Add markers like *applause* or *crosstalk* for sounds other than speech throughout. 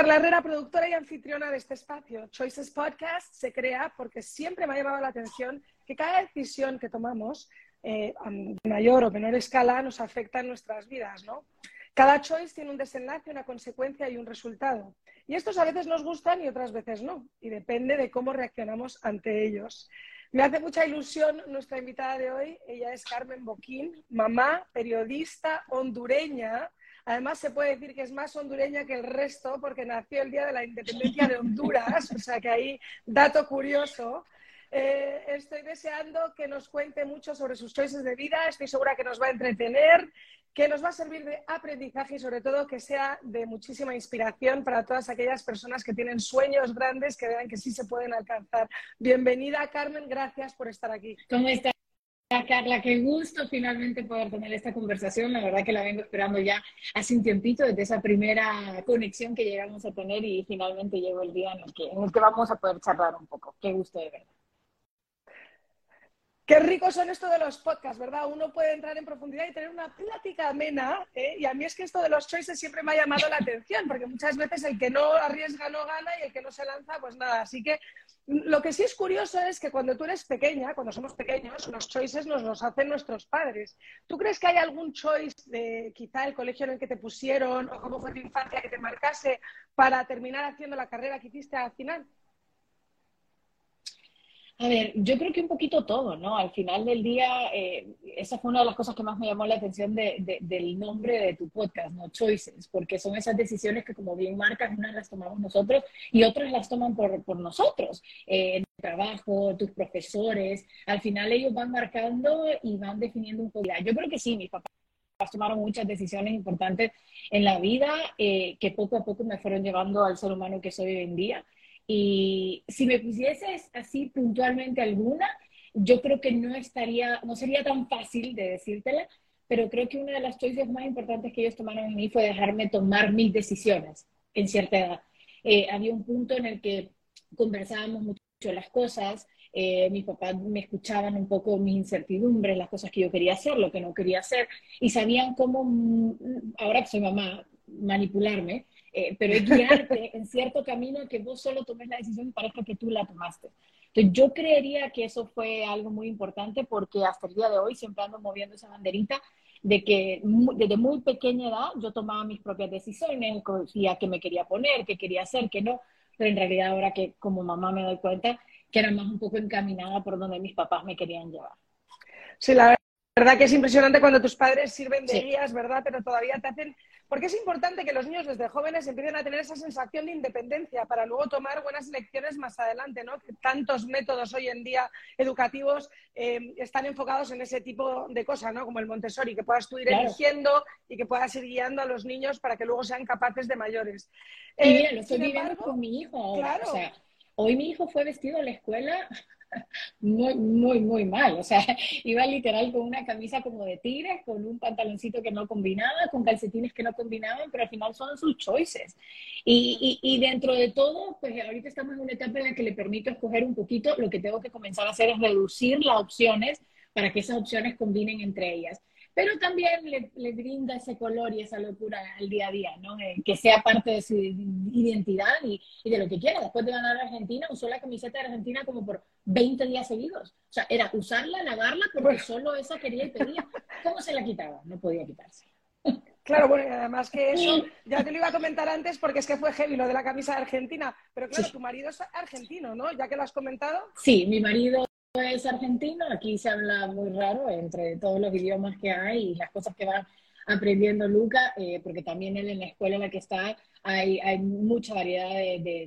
Carla Herrera, productora y anfitriona de este espacio. Choices Podcast se crea porque siempre me ha llamado la atención que cada decisión que tomamos, eh, a mayor o menor escala, nos afecta en nuestras vidas, ¿no? Cada choice tiene un desenlace, una consecuencia y un resultado. Y estos a veces nos gustan y otras veces no. Y depende de cómo reaccionamos ante ellos. Me hace mucha ilusión nuestra invitada de hoy. Ella es Carmen Boquín, mamá, periodista hondureña, Además, se puede decir que es más hondureña que el resto porque nació el día de la independencia de Honduras, o sea que ahí, dato curioso. Eh, estoy deseando que nos cuente mucho sobre sus choices de vida, estoy segura que nos va a entretener, que nos va a servir de aprendizaje y sobre todo que sea de muchísima inspiración para todas aquellas personas que tienen sueños grandes que vean que sí se pueden alcanzar. Bienvenida, Carmen, gracias por estar aquí. ¿Cómo? Carla, qué gusto finalmente poder tener esta conversación. La verdad que la vengo esperando ya hace un tiempito, desde esa primera conexión que llegamos a tener y finalmente llegó el día en el que, en el que vamos a poder charlar un poco. Qué gusto de verdad. Qué ricos son esto de los podcasts, ¿verdad? Uno puede entrar en profundidad y tener una plática amena. ¿eh? Y a mí es que esto de los choices siempre me ha llamado la atención, porque muchas veces el que no arriesga no gana y el que no se lanza, pues nada. Así que lo que sí es curioso es que cuando tú eres pequeña, cuando somos pequeños, los choices nos los hacen nuestros padres. ¿Tú crees que hay algún choice de quizá el colegio en el que te pusieron o cómo fue tu infancia que te marcase para terminar haciendo la carrera que hiciste al final? A ver, yo creo que un poquito todo, ¿no? Al final del día, eh, esa fue una de las cosas que más me llamó la atención del nombre de tu podcast, ¿no? Choices, porque son esas decisiones que, como bien marcas, unas las tomamos nosotros y otras las toman por, por nosotros. Eh, el trabajo, tus profesores, al final ellos van marcando y van definiendo un poco. Yo creo que sí, mis papás tomaron muchas decisiones importantes en la vida eh, que poco a poco me fueron llevando al ser humano que soy hoy en día. Y si me pusieses así puntualmente alguna, yo creo que no estaría, no sería tan fácil de decírtela, pero creo que una de las choices más importantes que ellos tomaron en mí fue dejarme tomar mis decisiones en cierta edad. Eh, había un punto en el que conversábamos mucho las cosas, eh, mis papás me escuchaban un poco mis incertidumbres, las cosas que yo quería hacer, lo que no quería hacer, y sabían cómo, mm, ahora que soy mamá, manipularme eh, pero es guiarte *laughs* en cierto camino que vos solo tomes la decisión y parezca que tú la tomaste. Entonces, yo creería que eso fue algo muy importante porque hasta el día de hoy siempre ando moviendo esa banderita de que desde muy pequeña edad yo tomaba mis propias decisiones, decía que me quería poner, que quería hacer, que no, pero en realidad ahora que como mamá me doy cuenta que era más un poco encaminada por donde mis papás me querían llevar. Sí, la verdad que es impresionante cuando tus padres sirven de guías, ¿verdad? Pero todavía te hacen porque es importante que los niños desde jóvenes empiecen a tener esa sensación de independencia para luego tomar buenas lecciones más adelante, ¿no? Que tantos métodos hoy en día educativos eh, están enfocados en ese tipo de cosas, ¿no? Como el Montessori, que puedas tú ir eligiendo y que puedas ir guiando a los niños para que luego sean capaces de mayores. y mira, lo estoy eh, viviendo con mi hijo Claro. O sea, hoy mi hijo fue vestido a la escuela muy, muy, muy mal. O sea, *laughs* iba literal con una camisa como de tigre, con un pantaloncito que no combinaba, con calcetines que no combinaban, pero al final son sus choices. Y, y, y, dentro de todo, pues ahorita estamos en una etapa en la que le permito escoger un poquito. Lo que tengo que comenzar a hacer es reducir las opciones para que esas opciones combinen entre ellas pero también le, brinda ese color y esa locura al día a día, ¿no? Eh, que sea parte de su identidad y, de lo que quiera. Después de ganar a Argentina, usó la camiseta de Argentina como por 20 días seguidos. O sea, era usarla, lavarla, porque solo esa quería y pedía. ¿Cómo se la quitaba? No podía quitarse. Claro, bueno, y además que eso, ya te lo iba a comentar antes porque es que fue heavy lo de la camisa de Argentina, pero claro, tu marido es argentino, ¿no? Ya que lo has comentado. Sí, mi marido es argentino, aquí se habla muy raro entre todos los idiomas que hay y las cosas que va aprendiendo Luca, eh, porque también él en la escuela en la que está hay, hay mucha variedad de,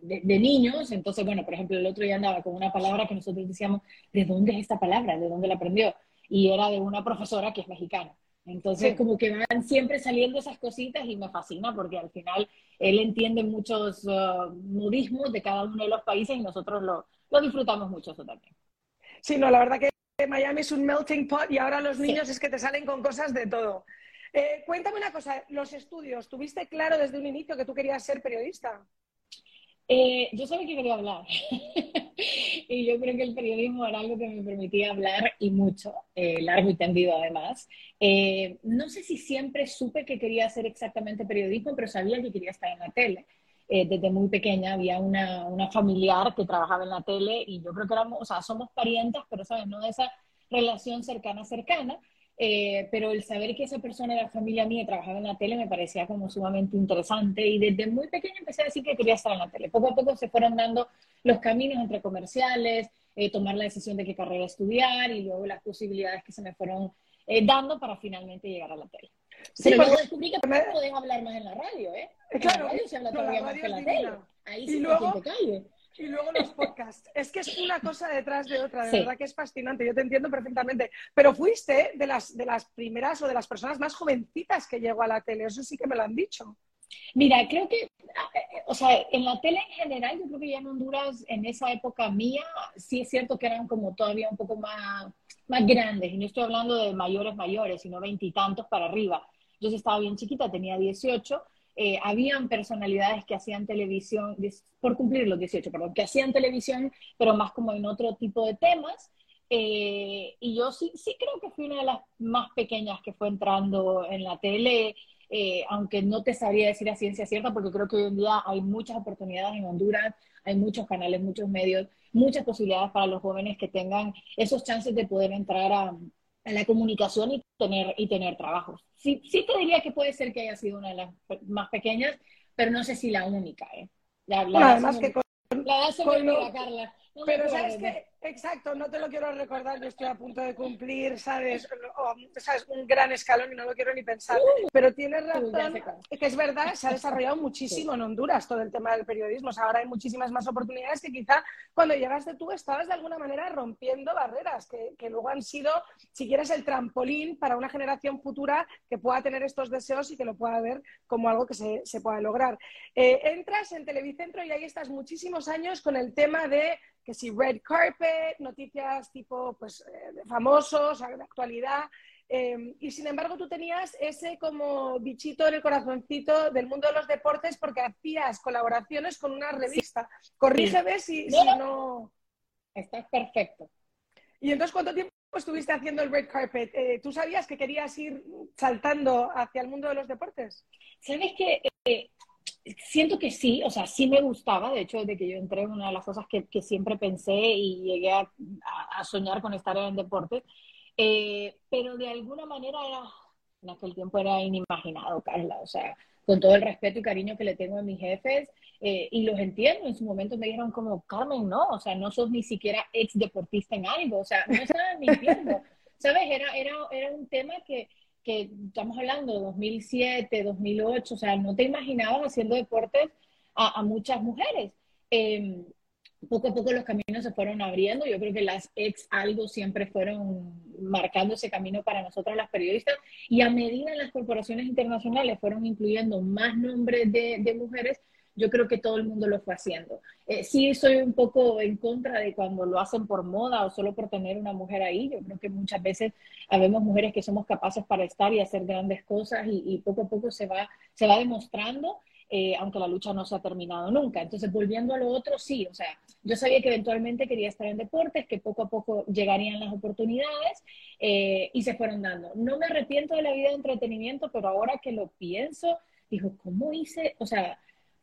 de, niños. Entonces, bueno, por ejemplo, el otro día andaba con una palabra que nosotros decíamos, ¿de dónde es esta palabra? ¿De dónde la aprendió? Y era de una profesora que es mexicana. Entonces, como que van siempre saliendo esas cositas y me fascina porque al final él entiende muchos uh, modismos de cada uno de los países y nosotros lo, lo disfrutamos mucho eso también. Sí, no, la verdad que Miami es un melting pot y ahora los niños es que te salen con cosas de todo. Eh, cuéntame una cosa, los estudios, ¿tuviste claro desde un inicio que tú querías ser periodista? Eh, yo sabía que quería hablar. *laughs* y yo creo que el periodismo era algo que me permitía hablar y mucho, eh, largo y tendido además. No sé si siempre supe que quería hacer exactamente periodismo, pero sabía que quería estar en la tele. Eh, desde muy pequeña había una, una, familiar que trabajaba en la tele y yo creo que éramos, o sea, somos parientas, pero sabes, no de esa relación cercana cercana, eh, pero el saber que esa persona era familia mía y trabajaba en la tele me parecía como sumamente interesante y desde muy pequeña empecé a decir que quería estar en la tele. Poco a poco se fueron dando los caminos entre comerciales, eh, tomar la decisión de qué carrera estudiar y luego las posibilidades que se me fueron eh, dando para finalmente llegar a la tele. Sí, pero luego descubrí que me... podés hablar más en la radio, ¿eh? Claro, en la radio se habla todavía más que en la tele. Ahí sí luego, te calle. Y luego los podcasts. Es que es una cosa detrás de otra, de verdad que es fascinante, yo te entiendo perfectamente. Pero fuiste de las, de las primeras o de las personas más jovencitas que llegó a la tele, eso sí que me lo han dicho. Mira, creo que, o sea, en la tele en general, yo creo que ya en Honduras, en esa época mía, sí es cierto que eran como todavía un poco más, más grandes, y no estoy hablando de mayores mayores, sino veintitantos para arriba. Yo estaba bien chiquita, tenía 18, eh, habían personalidades que hacían televisión, por cumplir los 18, perdón, que hacían televisión, pero más como en otro tipo de temas. Eh, y yo sí, sí creo que fui una de las más pequeñas que fue entrando en la tele, eh, aunque no te sabría decir a ciencia cierta, porque creo que hoy en día hay muchas oportunidades en Honduras, hay muchos canales, muchos medios, muchas posibilidades para los jóvenes que tengan esos chances de poder entrar a, a la comunicación y tener, y tener trabajos. Sí, sí te diría que puede ser que haya sido una de las más pequeñas, pero no sé si la única. ¿eh? La, la además que con, la edad Carla. Pero sabes que Exacto, no te lo quiero recordar, yo estoy a punto de cumplir, ¿sabes? ¿sabes? Un gran escalón y no lo quiero ni pensar. Uh, Pero tienes razón, que es verdad, se ha *laughs* desarrollado muchísimo en Honduras todo el tema del periodismo. ahora hay muchísimas más oportunidades que quizá cuando llegaste tú estabas de alguna manera rompiendo barreras, que, que luego han sido, si quieres, el trampolín para una generación futura que pueda tener estos deseos y que lo pueda ver como algo que se, se pueda lograr. Eh, entras en Televicentro y ahí estás muchísimos años con el tema de que si red carpet, noticias tipo pues, eh, de famosos, de actualidad. Eh, y sin embargo, tú tenías ese como bichito en el corazoncito del mundo de los deportes porque hacías colaboraciones con una revista. Corrígeme si, si, no. Estás perfecto. ¿Y entonces cuánto tiempo estuviste haciendo el red carpet? Eh, ¿Tú sabías que querías ir saltando hacia el mundo de los deportes? Sabes que siento que sí, o sea, sí me gustaba, de hecho, desde que yo entré, una de las cosas que, que siempre pensé y llegué a, a, soñar con estar en el deporte, eh, pero de alguna manera era, en aquel tiempo era inimaginado, Carla, o sea, con todo el respeto y cariño que le tengo a mis jefes, eh, y los entiendo, en su momento me dijeron como, Carmen, no, o sea, no sos ni siquiera ex deportista en algo, o sea, no estaba mintiendo, *laughs* ¿sabes? Era, era, era un tema que que estamos hablando de 2007, 2008, o sea, no te imaginabas haciendo deportes a, muchas mujeres. Em, poco a poco los caminos se fueron abriendo. Yo creo que las ex algo siempre fueron marcando ese camino para nosotros las periodistas y a medida en las corporaciones internacionales fueron incluyendo más nombres de mujeres, yo creo que todo el mundo lo fue haciendo. Eh, sí soy un poco en contra de cuando lo hacen por moda o solo por tener una mujer ahí. Yo creo que muchas veces habemos mujeres que somos capaces para estar y hacer grandes cosas y, poco a poco se va, se va demostrando. Eh, aunque la lucha no se ha terminado nunca. Entonces, volviendo a lo otro, sí, o sea, yo sabía que eventualmente quería estar en deportes, que poco a poco llegarían las oportunidades eh, y se fueron dando. No me arrepiento de la vida de entretenimiento, pero ahora que lo pienso, digo, ¿cómo hice? O sea,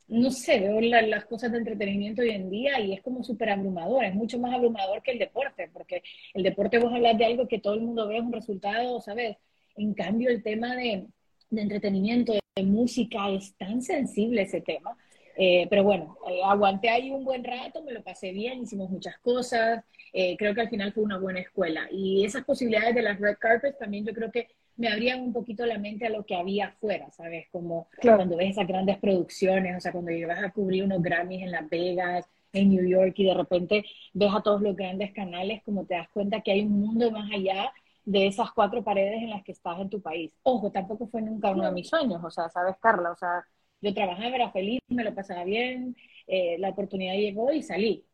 no sé, veo las cosas de entretenimiento hoy en día y es como súper abrumador, es mucho más abrumador que el deporte, porque el deporte vos hablas de algo que todo el mundo ve, es un resultado, ¿sabes? En cambio, el tema de, entretenimiento, de música, es tan sensible ese tema. Eh, pero bueno, eh, aguanté ahí un buen rato, me lo pasé bien, hicimos muchas cosas, eh, creo que al final fue una buena escuela. Y esas posibilidades de las red carpets también yo creo que me abrían un poquito la mente a lo que había afuera, ¿sabes? Como cuando ves esas grandes producciones, o sea, cuando llegas a cubrir unos Grammys en Las Vegas, en New York, y de repente ves a todos los grandes canales, como te das cuenta que hay un mundo más allá de esas cuatro paredes en las que estás en tu país. Ojo, tampoco fue nunca uno de mis sueños, o sea, ¿sabes, Carla? O sea, yo trabajaba, era feliz, me lo pasaba bien, eh, la oportunidad llegó y salí.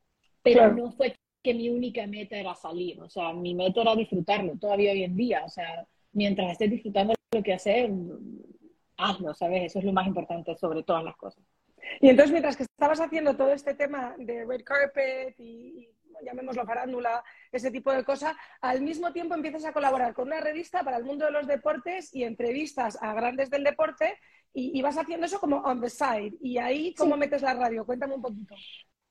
Pero no fue que mi única meta era salir, o sea, mi meta era disfrutarlo, todavía hoy en día, o sea, mientras estés disfrutando lo que haces, hazlo, ¿sabes? Eso es lo más importante sobre todas las cosas. Y entonces, mientras que estabas haciendo todo este tema de red carpet y, llamémoslo farándula, ese tipo de cosas, al mismo tiempo empiezas a colaborar con una revista para el mundo de los deportes y entrevistas a grandes del deporte y, vas haciendo eso como on the side. Y ahí, ¿cómo metes la radio? Cuéntame un poquito.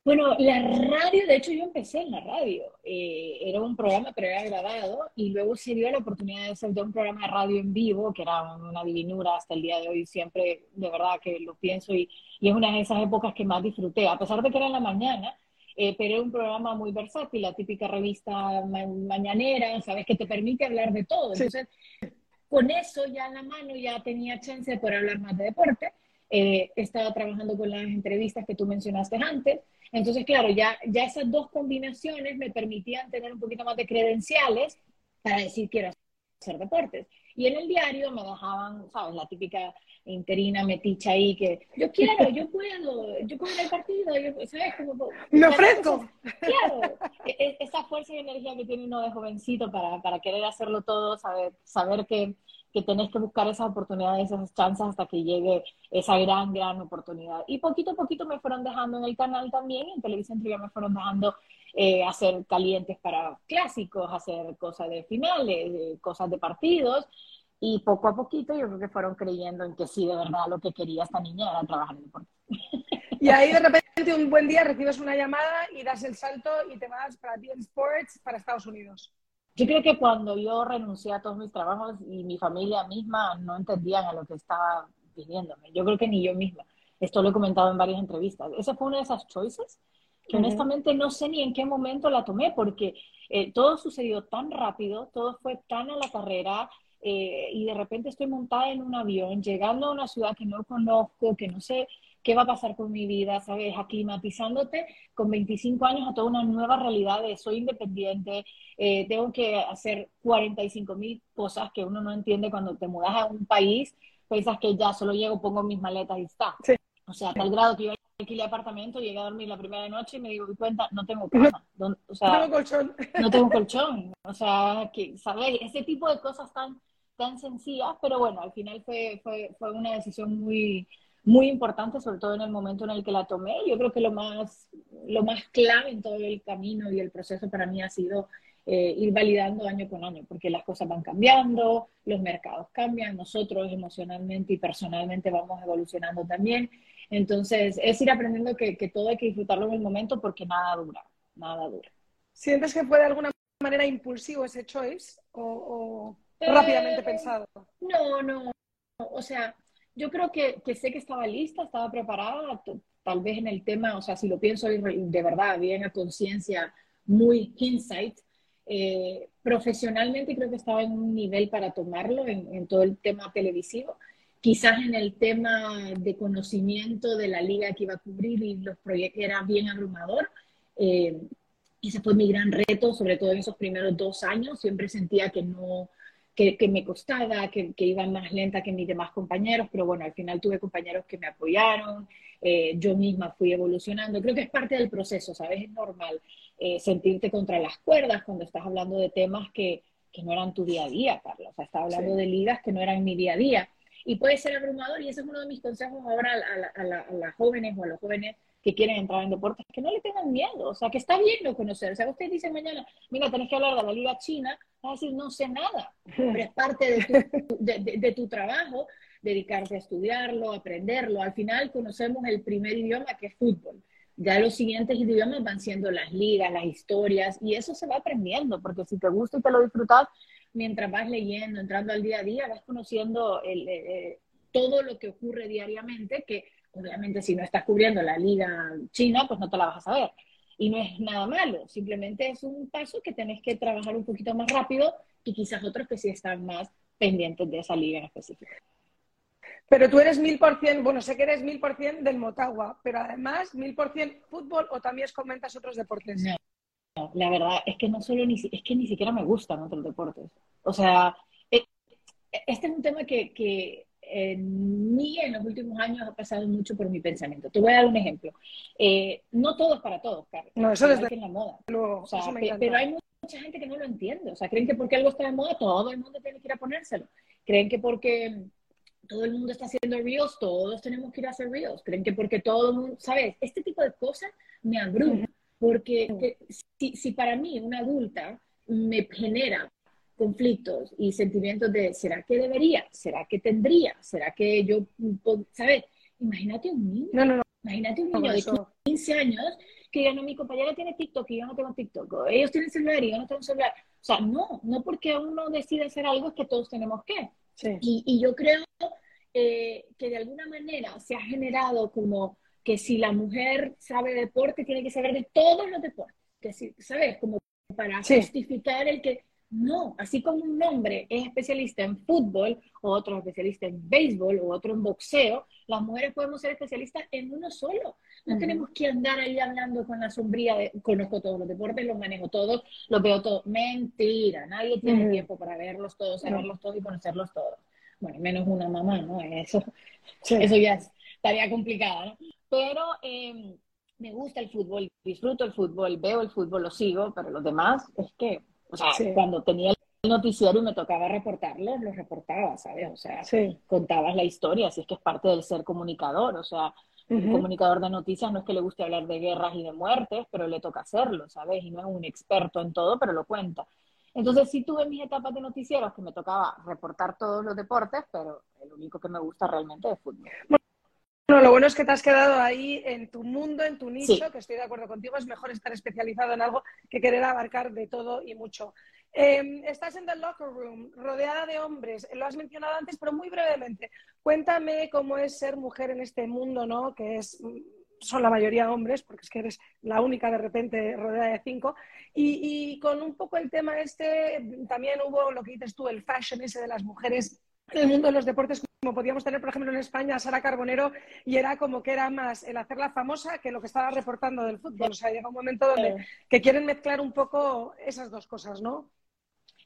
Bueno, la radio, de hecho yo empecé en la radio, eh, era un programa pero era grabado y luego se dio la oportunidad de hacer un programa de radio en vivo, que era una divinura hasta el día de hoy, siempre de verdad que lo pienso y, y es una de esas épocas que más disfruté, a pesar de que era en la mañana, eh, pero era un programa muy versátil, la típica revista mañanera, sabes, que te permite hablar de todo. Entonces, con eso ya en la mano ya tenía chance de poder hablar más de deporte. Eh, estaba trabajando con las entrevistas que tú mencionaste antes. Entonces, claro, ya, ya esas dos combinaciones me permitían tener un poquito más de credenciales para decir quiero hacer deportes. Y en el diario me dejaban, ¿sabes? La típica interina meticha ahí que yo quiero, yo puedo, yo puedo ir al partido, yo, ¿sabes? Como, ¡Me ofrezco! claro, e, e, esa fuerza y energía que tiene uno de jovencito para, para querer hacerlo todo, saber, saber que, que tenés que buscar esas oportunidades, esas chances hasta que llegue esa gran, gran oportunidad. Y poquito a poquito me fueron dejando en el canal también, en televisión me fueron dejando eh, hacer calientes para clásicos, hacer cosas de finales, cosas de partidos. Y poco a poquito yo creo que fueron creyendo en que sí, de verdad, lo que quería esta niña era trabajar en deporte. *laughs* Y ahí de repente un buen día recibes una llamada y das el salto y te vas para TN Sports para Estados Unidos. Yo creo que cuando yo renuncié a todos mis trabajos y mi familia misma no entendían a lo que estaba pidiéndome. Yo creo que ni yo misma. Esto lo he comentado en varias entrevistas. Esa fue una de esas choices que honestamente no sé ni en qué momento la tomé porque eh, todo sucedió tan rápido, todo fue tan a la carrera, eh, y de repente estoy montada en un avión, llegando a una ciudad que no conozco, que no sé qué va a pasar con mi vida, ¿sabes? Aclimatizándote con 25 años a toda una nueva realidad de soy independiente, eh, tengo que hacer 45 mil cosas que uno no entiende cuando te mudas a un país, piensas que ya solo llego, pongo mis maletas y está. O sea, a tal grado que yo alquilé apartamento, llegué a dormir la primera noche y me digo, cuenta, no tengo cama. *laughs* o sea, no tengo colchón. *laughs* No tengo colchón. O sea, que, ¿sabes? Ese tipo de cosas tan tan sencilla, pero bueno, al final fue, fue, fue una decisión muy, muy importante, sobre todo en el momento en el que la tomé. Yo creo que lo más, lo más clave en todo el camino y el proceso para mí ha sido eh, ir validando año con año, porque las cosas van cambiando, los mercados cambian, nosotros emocionalmente y personalmente vamos evolucionando también. Entonces, es ir aprendiendo que, que todo hay que disfrutarlo en el momento porque nada dura, nada dura. ¿Sientes que fue de alguna manera impulsivo ese choice? ¿O, rápidamente eh, pensado. No, no. O sea, yo creo que, que, sé que estaba lista, estaba preparada, tal vez en el tema, o sea, si lo pienso de verdad, bien a conciencia, muy insight. Eh, profesionalmente creo que estaba en un nivel para tomarlo en, en, todo el tema televisivo. Quizás en el tema de conocimiento de la liga que iba a cubrir y los proyectos era bien abrumador. Eh, ese fue mi gran reto, sobre todo en esos primeros dos años. Siempre sentía que no, que, me costaba, que, que, iba más lenta que mis demás compañeros, pero bueno, al final tuve compañeros que me apoyaron, eh, yo misma fui evolucionando. Creo que es parte del proceso, ¿sabes? Es normal eh, sentirte contra las cuerdas cuando estás hablando de temas que, que no eran tu día a día, Carlos. O sea, estaba hablando de ligas que no eran mi día a día. Y puede ser abrumador, y ese es uno de mis consejos ahora a, a, a las jóvenes o a los jóvenes que quieren entrar en deportes, que no le tengan miedo, o sea, que está bien no conocer. O sea, ustedes dicen mañana, mira, tenés que hablar de la Liga China, vas no sé nada, pero es parte de tu, de, tu trabajo dedicarte a estudiarlo, aprenderlo. Al final conocemos el primer idioma que es fútbol. Ya los siguientes idiomas van siendo las ligas, las historias, y eso se va aprendiendo, porque si te gusta y te lo disfrutas, mientras vas leyendo, entrando al día a día, vas conociendo el, eh, todo lo que ocurre diariamente, que obviamente si no estás cubriendo la liga china, pues no te la vas a saber. Y no es nada malo, simplemente es un paso que tenés que trabajar un poquito más rápido y quizás otros que sí están más pendientes de esa liga en específico. Pero tú eres mil por cien, bueno, sé que eres mil por cien del Motagua, pero además mil por cien fútbol o también comentas otros deportes. No, la verdad es que no solo ni, es que ni siquiera me gustan otros deportes. O sea, eh, este es un tema que, que en mí en los últimos años ha pasado mucho por mi pensamiento. Te voy a dar un ejemplo. Eh, no todo es para todos, Carlos. No, eso es en la moda. o sea, pero hay mucha gente que no lo entiende. O sea, creen que porque algo está de moda, todo el mundo tiene que ir a ponérselo. Creen que porque todo el mundo está haciendo reels, todos tenemos que ir a hacer reels. Creen que porque todo el mundo, ¿sabes? Este tipo de cosas me abruman Porque si, si para mí una adulta me genera conflictos y sentimientos de, ¿será que debería? ¿Será que tendría? ¿Será que yo, ¿sabes? Imagínate un niño. No, no, no. Imagínate un niño de 15 años que diga, no, mi compañera tiene TikTok y yo no tengo TikTok. O ellos tienen celular y yo no tengo celular. O sea, no, no porque uno decide hacer algo es que todos tenemos que. Y, y, yo creo eh, que de alguna manera se ha generado como que si la mujer sabe deporte, tiene que saber de todos los deportes. Que si, ¿sabes? Como para justificar el que no, así como un hombre es especialista en fútbol, o otro especialista en béisbol, o otro en boxeo, las mujeres podemos ser especialistas en uno solo. No tenemos que andar ahí hablando con la sombría de conozco todos los deportes, los manejo todos, los veo todos. Mentira, nadie tiene tiempo para verlos todos, saberlos todos y conocerlos todos. Bueno, menos una mamá, ¿no? Eso, eso ya estaría complicado, ¿no? Pero em, me gusta el fútbol, disfruto el fútbol, veo el fútbol, lo sigo, pero los demás es que o sea, cuando tenía el noticiero y me tocaba reportarlo, lo reportaba, ¿sabes? O sea, contabas la historia, así es que es parte del ser comunicador, o sea, un comunicador de noticias no es que le guste hablar de guerras y de muertes, pero le toca hacerlo, ¿sabes? Y no es un experto en todo, pero lo cuenta. Entonces sí tuve mis etapas de noticieros que me tocaba reportar todos los deportes, pero el único que me gusta realmente es fútbol. Bueno, lo bueno es que te has quedado ahí en tu mundo, en tu nicho, que estoy de acuerdo contigo, es mejor estar especializado en algo que querer abarcar de todo y mucho. Em, estás en The Locker Room, rodeada de hombres, lo has mencionado antes, pero muy brevemente. Cuéntame cómo es ser mujer en este mundo, ¿no? Que es, son la mayoría hombres, porque es que eres la única de repente rodeada de cinco. Y, y con un poco el tema este, también hubo lo que dices tú, el fashion ese de las mujeres en el mundo de los deportes, como podíamos tener, por ejemplo, en España, Sara Carbonero, y era como que era más el hacerla famosa que lo que estaba reportando del fútbol. O sea, llega un momento donde que quieren mezclar un poco esas dos cosas, ¿no?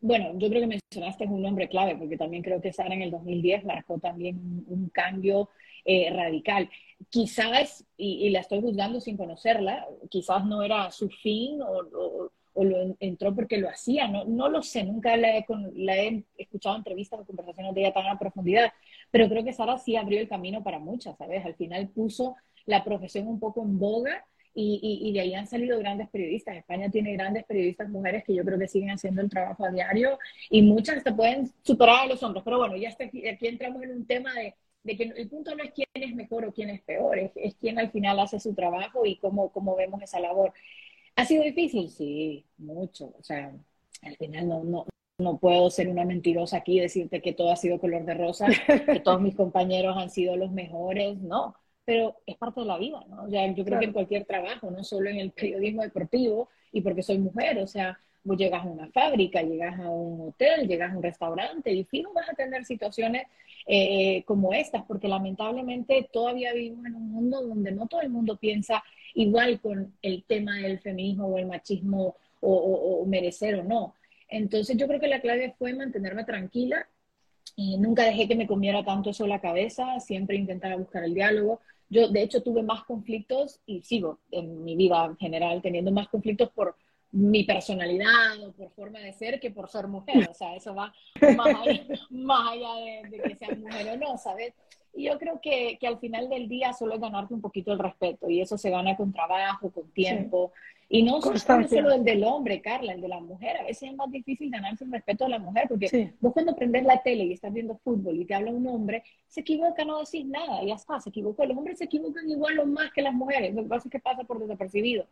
Bueno, yo creo que mencionaste un nombre clave, porque también creo que Sara en el 2010 marcó también un, cambio eh, radical. Quizás, y, la estoy juzgando sin conocerla, quizás no era su fin o o lo entró porque lo hacía, no, no lo sé, nunca la he, la he escuchado entrevistas o conversaciones de ella tan a profundidad, pero creo que Sara sí abrió el camino para muchas, ¿sabes? Al final puso la profesión un poco en boga y, y, de ahí han salido grandes periodistas. España tiene grandes periodistas mujeres que yo creo que siguen haciendo el trabajo a diario y muchas hasta pueden superar a los hombres, pero bueno, ya está aquí, entramos en un tema de, de, que el punto no es quién es mejor o quién es peor, es, es quién al final hace su trabajo y cómo, cómo vemos esa labor. ¿Ha sido difícil? Sí, mucho. O sea, al final no, no, no puedo ser una mentirosa aquí y decirte que todo ha sido color de rosa, *laughs* que todos mis compañeros han sido los mejores, no, pero es parte de la vida, ¿no? O sea, yo creo que en cualquier trabajo, no solo en el periodismo deportivo y porque soy mujer, o sea, vos llegas a una fábrica, llegas a un hotel, llegas a un restaurante y fijo vas a tener situaciones eh, como estas, porque lamentablemente todavía vivimos en un mundo donde no todo el mundo piensa igual con el tema del feminismo o el machismo o, merecer o no. Entonces yo creo que la clave fue mantenerme tranquila y nunca dejé que me comiera tanto eso la cabeza, siempre intentaba buscar el diálogo. Yo, de hecho, tuve más conflictos y sigo en mi vida en general teniendo más conflictos por mi personalidad o por forma de ser que por ser mujer. O sea, eso va más *laughs* allá, de, de, que sea mujer o no, ¿sabes? Y yo creo que, que, al final del día solo es ganarte un poquito el respeto y eso se gana con trabajo, con tiempo. Y no, solo el del hombre, Carla, el de la mujer. A veces es más difícil ganarse el respeto de la mujer porque vos cuando prendes la tele y estás viendo fútbol y te habla un hombre, se equivoca, no decís nada, ya está, se equivocó. Los hombres se equivocan igual o más que las mujeres. Lo que pasa es que pasa por desapercibido.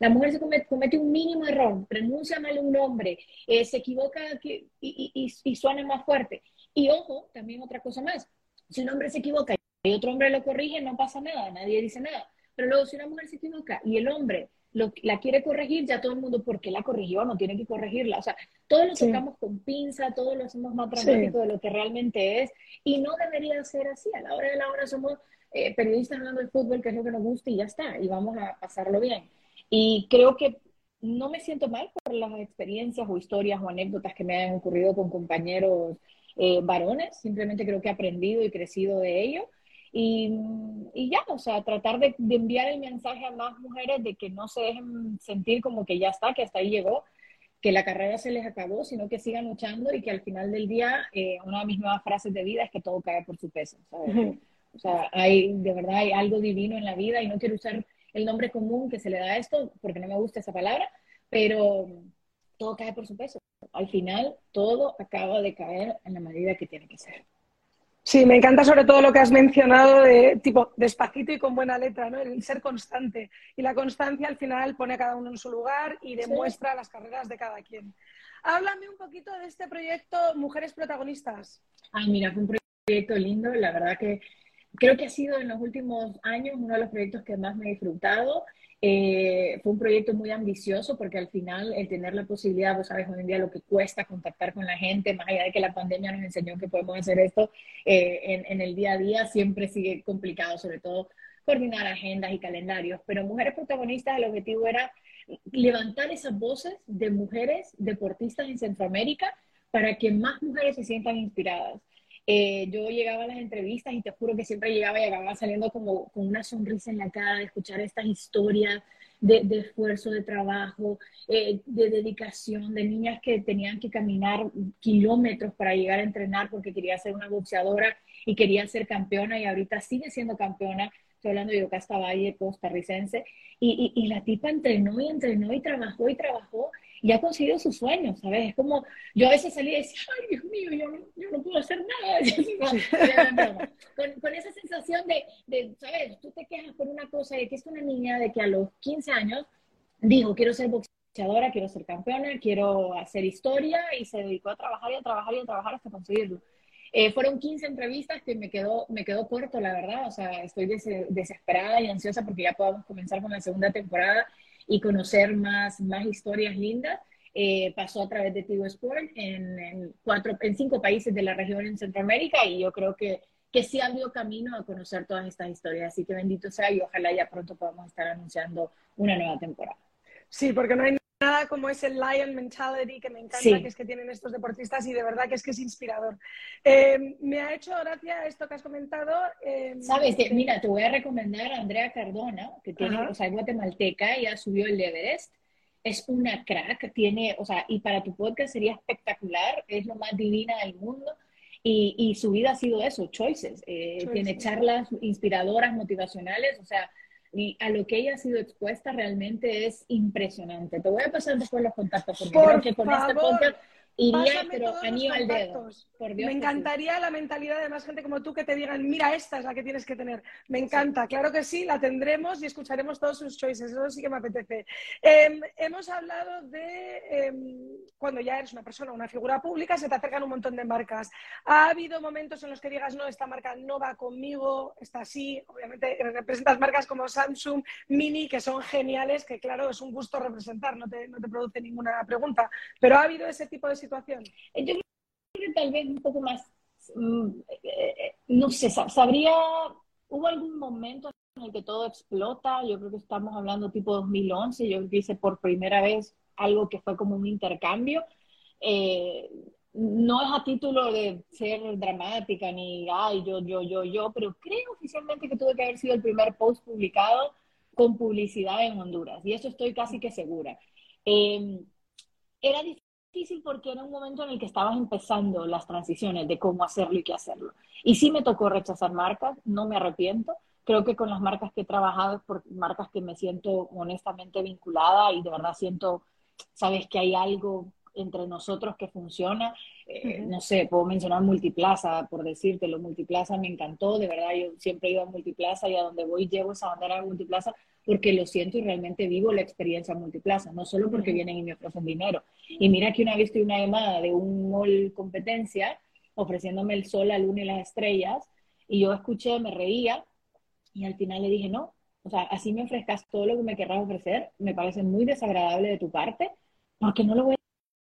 La mujer se comete, un mínimo error, pronuncia mal un nombre, eh, se equivoca y, y, y suena más fuerte. Y ojo, también otra cosa más si un hombre se equivoca y otro hombre lo corrige, no pasa nada, nadie dice nada. Pero luego, si una mujer se equivoca y el hombre la quiere corregir, ya todo el mundo, ¿por qué la corrigió? No tiene que corregirla. O sea, todos lo tocamos con pinza, todos lo hacemos más dramático de lo que realmente es. Y no debería ser así. A la hora de la hora somos eh, periodistas hablando de fútbol, que es lo que nos gusta, y ya está. Y vamos a pasarlo bien. Y creo que no me siento mal por las experiencias o historias o anécdotas que me han ocurrido con compañeros eh, varones, simplemente creo que he aprendido y crecido de ello. Y, y ya, o sea, tratar de, enviar el mensaje a más mujeres de que no se dejen sentir como que ya está, que hasta ahí llegó, que la carrera se les acabó, sino que sigan luchando y que al final del día, eh, una de mis nuevas frases de vida es que todo cae por su peso, O sea, hay, de verdad hay algo divino en la vida y no quiero usar el nombre común que se le da a esto, porque no me gusta esa palabra, pero todo cae por su peso. Al final, todo acaba de caer en la medida que tiene que ser. Sí, me encanta sobre todo lo que has mencionado de tipo despacito y con buena letra, ¿no? El ser constante. Y la constancia al final pone a cada uno en su lugar y demuestra las carreras de cada quien. Háblame un poquito de este proyecto Mujeres Protagonistas. Ay, mira, fue un proyecto lindo, la verdad que creo que ha sido en los últimos años uno de los proyectos que más me he disfrutado. Eh, fue un proyecto muy ambicioso porque al final el tener la posibilidad, vos sabes hoy en día lo que cuesta contactar con la gente, más allá de que la pandemia nos enseñó que podemos hacer esto eh, en, en, el día a día, siempre sigue complicado, sobre todo coordinar agendas y calendarios. Pero Mujeres Protagonistas, el objetivo era levantar esas voces de mujeres deportistas en Centroamérica para que más mujeres se sientan inspiradas. Eh, yo llegaba a las entrevistas y te juro que siempre llegaba y acababa saliendo como con una sonrisa en la cara de escuchar estas historias de, esfuerzo, de trabajo, eh, de dedicación, de niñas que tenían que caminar kilómetros para llegar a entrenar porque quería ser una boxeadora y quería ser campeona y ahorita sigue siendo campeona. Estoy hablando de Yocasta Valle, costarricense, y, y, y la tipa entrenó y entrenó y trabajó y trabajó y ha conseguido sus sueños, ¿sabes? Es como, yo a veces salía y decía, ay, Dios mío, yo no, yo no puedo hacer nada. *laughs* con, con, esa sensación de, de, ¿sabes? Tú te quejas por una cosa de que es una niña de que a los 15 años dijo, quiero ser boxeadora, quiero ser campeona, quiero hacer historia y se dedicó a trabajar y a trabajar y a trabajar hasta conseguirlo. Eh, fueron 15 entrevistas que me quedó, me quedó corto, la verdad. O sea, estoy desesperada y ansiosa porque ya podamos comenzar con la segunda temporada y conocer más, más historias lindas. Eh, pasó a través de Tigo Sport en, cuatro, en cinco países de la región en Centroamérica y yo creo que, que sí abrió camino a conocer todas estas historias. Así que bendito sea y ojalá ya pronto podamos estar anunciando una nueva temporada. Sí, porque no hay nada como ese lion mentality que me encanta que es que tienen estos deportistas y de verdad que es que es inspirador. Eh, me ha hecho gracia esto que has comentado. Eh, Sabes, mira, te voy a recomendar a Andrea Cardona, que tiene, o sea, es guatemalteca, ella subió el Everest. Es una crack, tiene, o sea, y para tu podcast sería espectacular, es lo más divina del mundo. Y, y su vida ha sido eso, choices. Eh, tiene charlas inspiradoras, motivacionales, o sea, y a lo que ella ha sido expuesta realmente es impresionante. Te voy a pasar después los contactos porque Por creo que con este podcast Iría, pero al dedo. Me encantaría la mentalidad de más gente como tú que te digan, mira, esta es la que tienes que tener. Me encanta, claro que sí, la tendremos y escucharemos todos sus choices. Eso sí que me apetece. Em, hemos hablado de em, cuando ya eres una persona, una figura pública, se te acercan un montón de marcas. ¿Ha habido momentos en los que digas, no, esta marca no va conmigo, esta así Obviamente representas marcas como Samsung, Mini, que son geniales, que claro, es un gusto representar, no te, no te produce ninguna pregunta. Pero ha habido ese tipo de situación? Yo creo que tal vez un poco más, mm, eh, no sé, sabría, hubo algún momento en el que todo explota, yo creo que estamos hablando tipo 2011, yo hice por primera vez algo que fue como un intercambio. Eh, no es a título de ser dramática ni, ay, yo, yo, yo, yo, pero creo oficialmente que tuve que haber sido el primer post publicado con publicidad en Honduras, y eso estoy casi que segura. Eh, era difícil porque era un momento en el que estabas empezando las transiciones de cómo hacerlo y qué hacerlo. Y sí me tocó rechazar marcas, no me arrepiento. Creo que con las marcas que he trabajado por marcas que me siento honestamente vinculada y de verdad siento, sabes, que hay algo entre nosotros que funciona. Eh, no sé, puedo mencionar Multiplaza, por decírtelo. Multiplaza me encantó, de verdad, yo siempre he ido a Multiplaza y a donde voy llevo esa bandera de Multiplaza porque lo siento y realmente vivo la experiencia multiplaza, no solo porque vienen y me ofrecen dinero. Y mira que una vez tuve una llamada de un mall competencia ofreciéndome el sol, la luna y las estrellas, y yo escuché, me reía, y al final le dije, no, o sea, así me ofrezcas todo lo que me querrás ofrecer, me parece muy desagradable de tu parte, porque no lo voy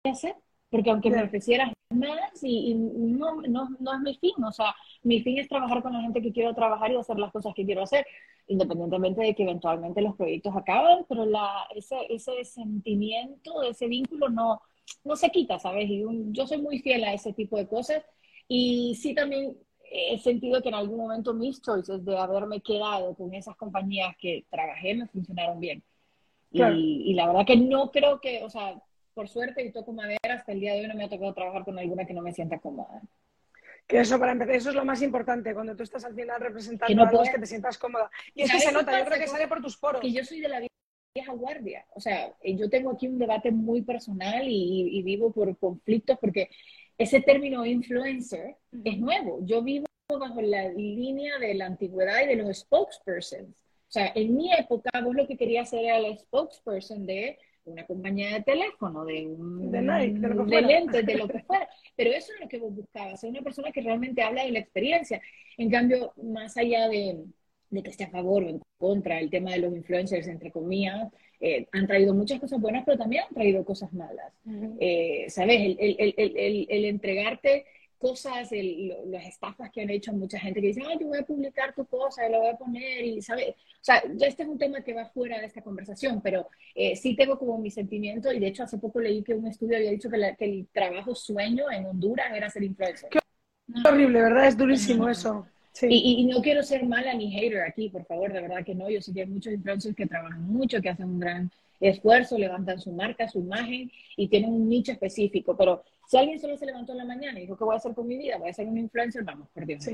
a hacer, porque aunque me ofrecieras más, y, no, no, no es mi fin, o sea, mi fin es trabajar con la gente que quiero trabajar y hacer las cosas que quiero hacer independientemente de que eventualmente los proyectos acaben, pero la, ese, ese sentimiento, ese vínculo no, no se quita, ¿sabes? Y yo soy muy fiel a ese tipo de cosas y sí también he sentido que en algún momento mis choices de haberme quedado con esas compañías que trabajé me funcionaron bien. Y, y, la verdad que no creo que, o sea, por suerte y toco madera, hasta el día de hoy no me ha tocado trabajar con alguna que no me sienta cómoda. Que eso para empezar, eso es lo más importante cuando tú estás al final representando algo es que te sientas cómoda. Y es que se nota, yo creo que sale por tus poros. Que yo soy de la vieja guardia. O sea, eh, yo tengo aquí un debate muy personal y, vivo por conflictos porque ese término influencer es nuevo. Yo vivo bajo la línea de la antigüedad y de los spokespersons. O sea, en mi época vos lo que querías hacer era el spokesperson de una compañía de teléfono, de un de, de, de lentes, de lo que *laughs* fuera. Pero eso es lo que vos buscabas, ser una persona que realmente habla de la experiencia. En cambio, más allá de, de que esté a favor o en contra, el tema de los influencers, entre comillas, eh, han traído muchas cosas buenas, pero también han traído cosas malas. Eh, ¿Sabes? El, el, el, el, entregarte cosas, las estafas que han hecho mucha gente que dice, ay, yo voy a publicar tu cosa, lo voy a poner, y, ¿sabes? O sea, ya este es un tema que va fuera de esta conversación, pero eh, sí tengo como mi sentimiento, y de hecho hace poco leí que un estudio había dicho que, el trabajo sueño en Honduras era ser influencer. Qué horrible, ¿verdad? Es durísimo eso. Y, no quiero ser mala ni hater aquí, por favor, de verdad que no. Yo sé que hay muchos influencers que trabajan mucho, que hacen un gran esfuerzo, levantan su marca, su imagen y tienen un nicho específico. Pero si alguien solo se levantó en la mañana y dijo, ¿qué voy a hacer con mi vida? Voy a ser un influencer, vamos, por Dios.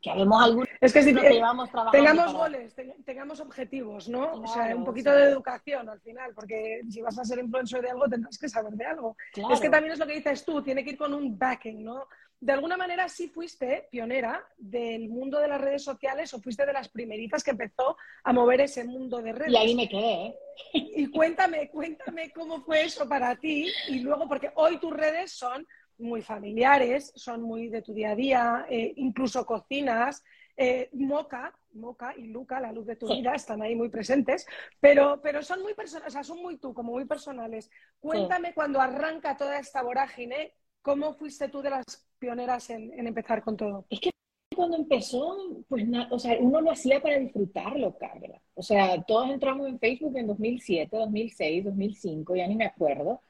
Que habemos algún... Es que si tengamos goles, tengamos objetivos, ¿no? o sea, un poquito de educación al final, porque si vas a ser influencer de algo tendrás que saber de algo. Es que también es lo que dices tú, tiene que ir con un backing, ¿no? De alguna manera sí fuiste pionera del mundo de las redes sociales o fuiste de las primeritas que empezó a mover ese mundo de redes. Y ahí me quedé. ¿eh? *laughs* Y cuéntame, cuéntame cómo fue eso para ti y luego, porque hoy tus redes son muy familiares, son muy de tu día a día, eh, incluso cocinas. Eh, Moca, Moca y Luca, la luz de tu vida, están ahí muy presentes, pero, pero son muy personales, o sea, son muy tú, como muy personales. Cuéntame cuando arranca toda esta vorágine, ¿cómo fuiste tú de las pioneras en, empezar con todo? Es que cuando empezó, pues o sea, uno lo hacía para disfrutarlo, Carla. O sea, todos entramos en Facebook en 2007, 2006, 2005, ya ni me acuerdo.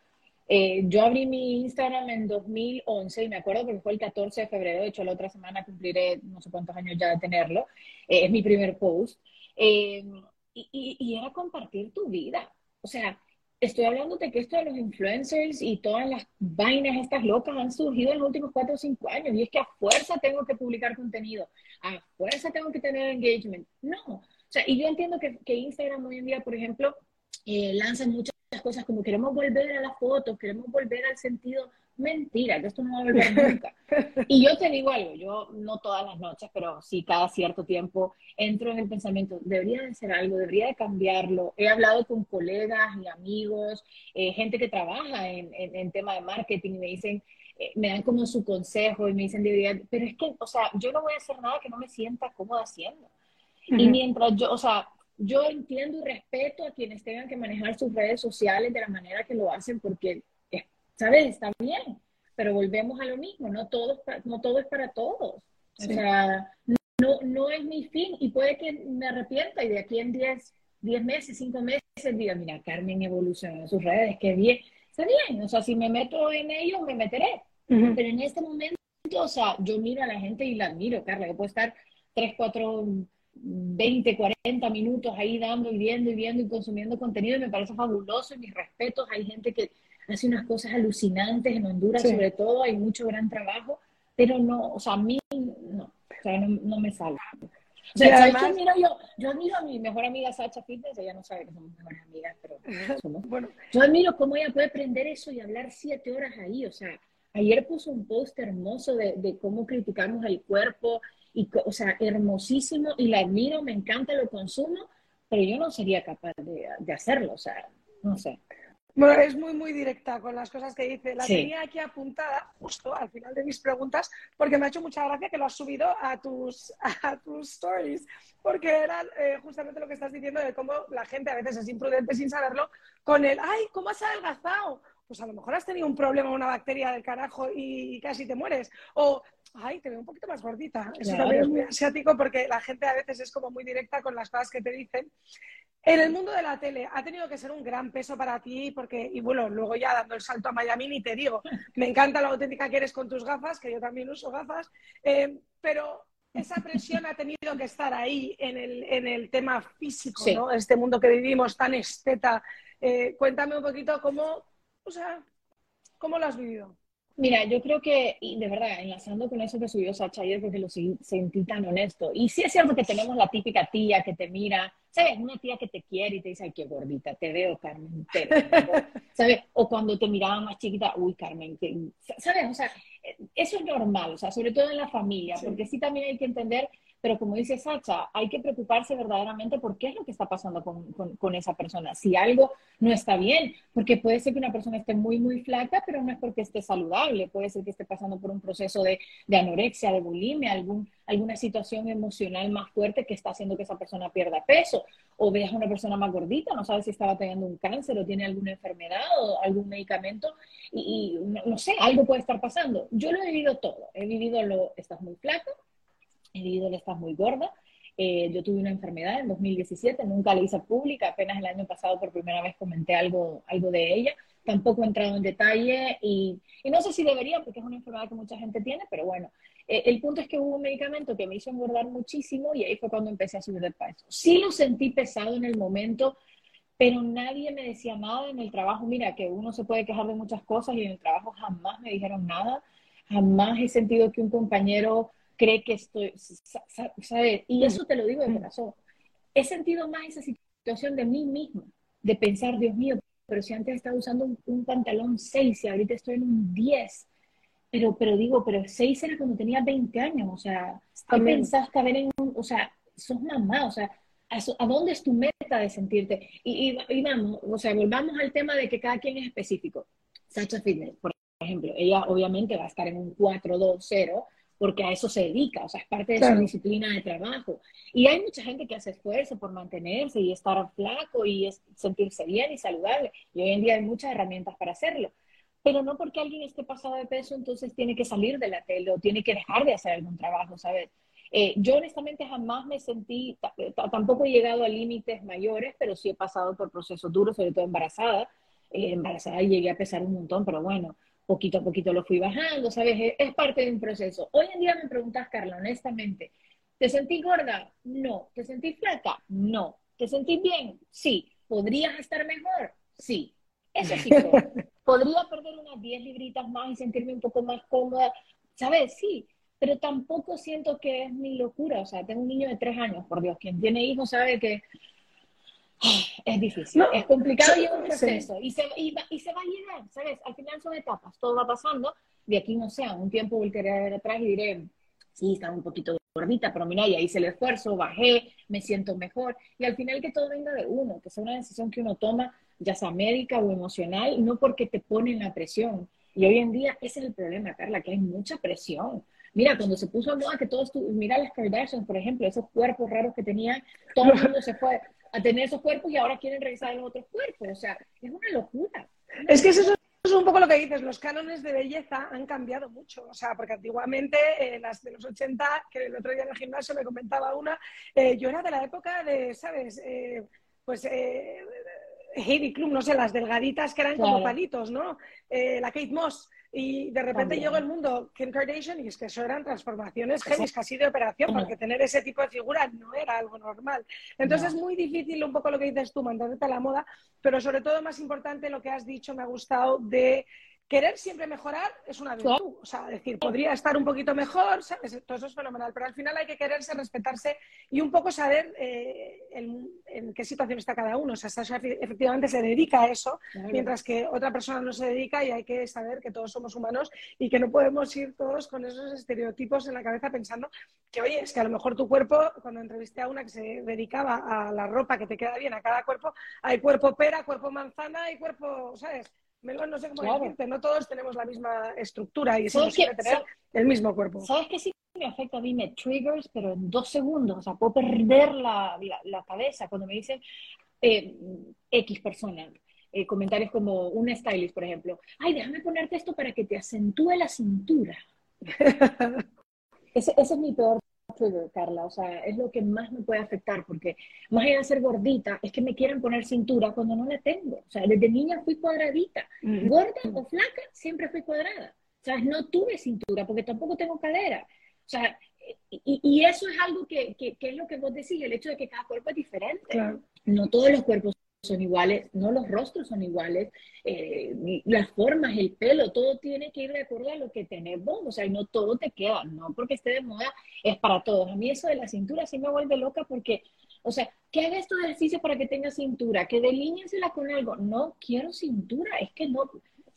Eh, yo abrí mi Instagram en 2011 y me acuerdo porque fue el 14 de febrero, de hecho la otra semana cumpliré no sé cuántos años ya de tenerlo, eh, es mi primer post. Eh, y, y, era compartir tu vida. O sea, estoy hablando de que esto de los influencers y todas las vainas estas locas han surgido en los últimos cuatro o cinco años. Y es que a fuerza tengo que publicar contenido, a fuerza tengo que tener engagement. No. O sea, y yo entiendo que, Instagram hoy en día, por ejemplo, eh, lanza muchas cosas como queremos volver a las fotos, queremos volver al sentido mentira, que esto no va a volver nunca. Y yo te digo algo, yo no todas las noches, pero sí cada cierto tiempo entro en el pensamiento, debería de ser algo, debería de cambiarlo. He hablado con colegas y amigos, eh, gente que trabaja en, en, tema de marketing y me dicen, eh, me dan como su consejo y me dicen, debería, pero es que, o sea, yo no voy a hacer nada que no me sienta cómoda haciendo. Y mientras yo, o sea, yo entiendo y respeto a quienes tengan que manejar sus redes sociales de la manera que lo hacen porque ¿sabes? Está bien, pero volvemos a lo mismo, no todo, no todo es para todos. O sea, no, no es mi fin y puede que me arrepienta y de aquí en 10 diez, meses, 5 meses diga, mira, Carmen evolucionó en sus redes, qué bien. Está bien, o sea, si me meto en ello, me meteré. Pero en este momento, o sea, yo miro a la gente y la admiro, Carla, que puede estar 3, 4, 20, 40 minutos ahí dando y viendo y viendo y consumiendo contenido y me parece fabuloso y mis respetos. Hay gente que hace unas cosas alucinantes en Honduras, sobre todo, hay mucho gran trabajo, pero no, o sea, a mí no, o sea, no, me sale. O sea, además, yo, yo admiro a mi mejor amiga Sacha Fitness, ella no sabe que somos mejores amigas, pero somos. Bueno. Yo admiro cómo ella puede aprender eso y hablar siete horas ahí, o sea, ayer puso un post hermoso de, de cómo criticamos el cuerpo, y, o sea, hermosísimo, y la admiro, me encanta, lo consumo, pero yo no sería capaz de, de hacerlo, o sea, no sé. Bueno, es muy, muy directa con las cosas que dice. La tenía aquí apuntada justo al final de mis preguntas porque me ha hecho mucha gracia que lo has subido a tus, *laughs* a tus stories porque era eh, justamente lo que estás diciendo de cómo la gente a veces es imprudente sin saberlo con el, ay, ¿cómo has adelgazado? Pues a lo mejor has tenido un problema, una bacteria del carajo y casi te mueres. O, ay, te veo un poquito más gordita. Eso también es muy asiático porque la gente a veces es como muy directa con las cosas que te dicen. En el mundo de la tele ha tenido que ser un gran peso para ti porque, y bueno, luego ya dando el salto a Miami ni te digo, me encanta lo auténtica que eres con tus gafas, que yo también uso gafas, eh, pero esa presión ha tenido que estar ahí en el, en el tema físico, ¿no? Este mundo que vivimos tan esteta. Eh, cuéntame un poquito cómo, o sea, cómo lo has vivido. Mira, yo creo que, y de verdad, enlazando con eso que subió Sacha ayer, porque lo sentí tan honesto. Y sí es cierto que tenemos la típica tía que te mira, ¿sabes? Una tía que te quiere y te dice, ay, qué gordita, te veo, Carmen, te veo. *laughs* ¿Sabes? O cuando te miraba más chiquita, uy, Carmen, ¿sabes? O sea, eso es normal, o sea, sobre todo en la familia, porque sí también hay que entender pero como dice Sacha, hay que preocuparse verdaderamente por qué es lo que está pasando con, con, esa persona. Si algo no está bien, porque puede ser que una persona esté muy, muy flaca, pero no es porque esté saludable, puede ser que esté pasando por un proceso de, de anorexia, de bulimia, algún, alguna situación emocional más fuerte que está haciendo que esa persona pierda peso. O veas a una persona más gordita, no sabes si estaba teniendo un cáncer o tiene alguna enfermedad o algún medicamento y, no, no sé, algo puede estar pasando. Yo lo he vivido todo. He vivido lo, estás muy flaco, he vivido el estás muy gorda. Eh, yo tuve una enfermedad en 2017, nunca la hice pública, apenas el año pasado por primera vez comenté algo, algo de ella. Tampoco he entrado en detalle y, y no sé si debería porque es una enfermedad que mucha gente tiene, pero bueno, eh, el punto es que hubo un medicamento que me hizo engordar muchísimo y ahí fue cuando empecé a subir de peso. Sí lo sentí pesado en el momento, pero nadie me decía nada en el trabajo. Mira, que uno se puede quejar de muchas cosas y en el trabajo jamás me dijeron nada. Jamás he sentido que un compañero cree que estoy, ¿sabes? Y eso te lo digo de corazón. He sentido más esa situación de mí misma, de pensar, Dios mío, pero si antes estaba usando un, pantalón 6 y ahorita estoy en un 10, pero, pero digo, pero 6 era cuando tenía 20 años, o sea, ¿qué pensás que en un, o sea, sos mamá, o sea, ¿a, dónde es tu meta de sentirte? Y, y, vamos, o sea, volvamos al tema de que cada quien es específico. Sacha Fitness, por ejemplo, ella obviamente va a estar en un 4-2-0, porque a eso se dedica, o sea, es parte de su disciplina de trabajo. Y hay mucha gente que hace esfuerzo por mantenerse y estar flaco y sentirse bien y saludable. Y hoy en día hay muchas herramientas para hacerlo. Pero no porque alguien esté pasado de peso, entonces tiene que salir de la tele o tiene que dejar de hacer algún trabajo, ¿sabes? Eh, yo honestamente jamás me sentí, tampoco he llegado a límites mayores, pero sí he pasado por procesos duros, sobre todo embarazada. Eh, embarazada llegué a pesar un montón, pero bueno, poquito a poquito lo fui bajando, ¿sabes? Es, parte de un proceso. Hoy en día me preguntas, Carla, honestamente, ¿te sentí gorda? No. ¿Te sentí flaca? No. ¿Te sentí bien? Sí. ¿Podrías estar mejor? Sí. Eso sí. *laughs* ¿Podría perder unas 10 libritas más y sentirme un poco más cómoda? ¿Sabes? Sí. Pero tampoco siento que es mi locura. O sea, tengo un niño de 3 años, por Dios. Quien tiene hijos sabe que es difícil, es complicado y es un proceso. Y, se, y, y, se va a llegar, ¿sabes? Al final son etapas, todo va pasando. De aquí, no sé, un tiempo volveré atrás y diré, sí, estaba un poquito gordita, pero mira, ya hice el esfuerzo, bajé, me siento mejor. Y al final que todo venga de uno, que sea una decisión que uno toma, ya sea médica o emocional, no porque te ponen la presión. Y hoy en día ese es el problema, Carla, que hay mucha presión. Mira, cuando se puso a moda que todos, mira las Kardashians, por ejemplo, esos cuerpos raros que tenían, todo el mundo se fue a tener esos cuerpos y ahora quieren regresar a los otros cuerpos. O sea, es una locura. Es que eso es un poco lo que dices, los cánones de belleza han cambiado mucho, o sea, porque antiguamente, eh, las de los 80, que el otro día en el gimnasio me comentaba una, eh, yo era de la época de, ¿sabes? Eh, pues eh, Heidi Klum, no sé, las delgaditas que eran como palitos, ¿no? la Kate Moss. Y de repente llegó el mundo Kim Kardashian y es que eso eran transformaciones genes casi de operación, porque tener ese tipo de figura no era algo normal. Entonces es muy difícil un poco lo que dices tú, mantenerte a la moda, pero sobre todo más importante lo que has dicho, me ha gustado de querer siempre mejorar es una virtud. O sea, decir, podría estar un poquito mejor, ¿sabes? Todo eso es fenomenal, pero al final hay que quererse, respetarse y un poco saber eh, en, qué situación está cada uno. O sea, Sasha efectivamente se dedica a eso, mientras que otra persona no se dedica y hay que saber que todos somos humanos y que no podemos ir todos con esos estereotipos en la cabeza pensando que, oye, es que a lo mejor tu cuerpo, cuando entrevisté a una que se dedicaba a la ropa que te queda bien a cada cuerpo, hay cuerpo pera, cuerpo manzana y cuerpo, ¿sabes? Melón, no sé cómo decirte, no todos tenemos la misma estructura y eso quiere tener el mismo cuerpo. ¿Sabes qué sí me afecta a mí? Me triggers, pero en dos segundos, o sea, puedo perder la, la, cabeza cuando me dicen eh, X persona. Eh, comentarios como un stylist, por ejemplo. Ay, déjame ponerte esto para que te acentúe la cintura. *laughs* ese, ese es mi peor trigger, Carla, o sea, es lo que más me puede afectar, porque más allá de ser gordita, es que me quieren poner cintura cuando no la tengo. O sea, desde niña fui cuadradita. Gorda o flaca, siempre fui cuadrada. O sea, no tuve cintura porque tampoco tengo cadera. O sea, y, y eso es algo que, que, es lo que vos decís, el hecho de que cada cuerpo es diferente. No todos los cuerpos son iguales, no los rostros son iguales, eh, las formas, el pelo, todo tiene que ir de acuerdo a lo que tenemos, o sea, no todo te queda, no porque esté de moda, es para todos. A mí eso de la cintura sí me vuelve loca porque, o sea, que haga estos ejercicios para que tenga cintura, que delíñensela con algo, no quiero cintura, es que no,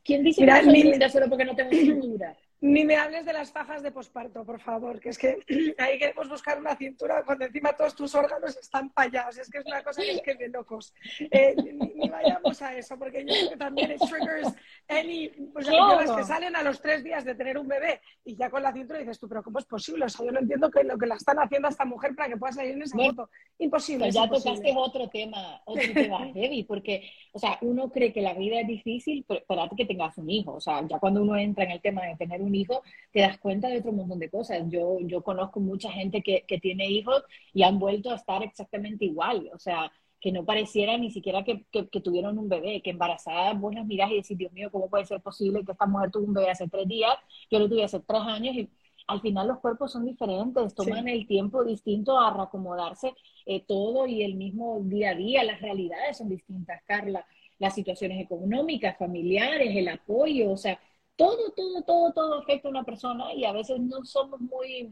¿quién dice que no soy linda solo porque no tengo cintura? Ni me hables de las fajas de posparto, por favor, que es que *clears throat* ahí queremos buscar una cintura cuando encima todos tus órganos están payados. Es que es una cosa que es que de locos. Eh, ni, vayamos a eso, porque yo creo que también es triggers any, pues las que salen a los tres días de tener un bebé y ya con la cintura dices tú, pero ¿cómo es posible? O sea, yo no entiendo que lo que la están haciendo a esta mujer para que pueda salir en esa foto. Imposible. Pues ya tocaste otro tema, otro *laughs* tema heavy, porque, o sea, uno cree que la vida es difícil, pero espérate que tengas un hijo. O sea, ya cuando uno entra en el tema de tener un hijo, te das cuenta de otro montón de cosas. Yo, yo conozco mucha gente que, que tiene hijos y han vuelto a estar exactamente igual, o sea, que no pareciera ni siquiera que, que, tuvieron un bebé, que embarazada vos las mirás y decís, Dios mío, ¿cómo puede ser posible que esta mujer tuvo un bebé hace tres días? Yo lo tuve hace tres años y al final los cuerpos son diferentes, toman el tiempo distinto a reacomodarse eh, todo y el mismo día a día, las realidades son distintas, Carla, las situaciones económicas, familiares, el apoyo, o sea, todo, todo, todo, todo afecta a una persona y a veces no somos muy,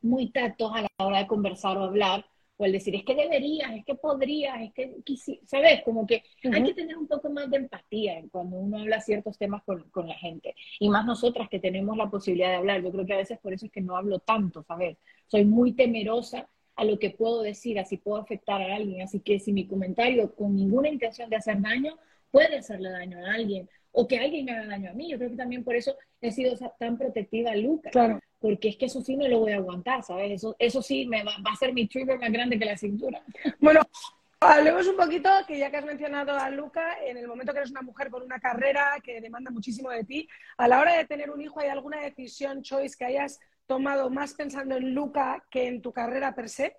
muy tactos a la hora de conversar o hablar o el decir, es que deberías, es que podrías, es que ¿sabes? Como que hay que tener un poco más de empatía cuando uno habla ciertos temas con, con, la gente. Y más nosotras que tenemos la posibilidad de hablar. Yo creo que a veces por eso es que no hablo tanto, ¿sabes? Soy muy temerosa a lo que puedo decir, así puedo afectar a alguien. Así que si mi comentario con ninguna intención de hacer daño puede hacerle daño a alguien o que alguien me haga daño a mí. Yo creo que también por eso he sido tan protectiva a Lucas. Claro. Porque es que eso sí me lo voy a aguantar, ¿sabes? Eso, eso sí me va, a ser mi trigger más grande que la cintura. *laughs* Bueno, hablemos un poquito, que ya que has mencionado a Luca, en el momento que eres una mujer con una carrera que demanda muchísimo de ti, a la hora de tener un hijo, ¿hay alguna decisión, choice, que hayas tomado más pensando en Luca que en tu carrera per se?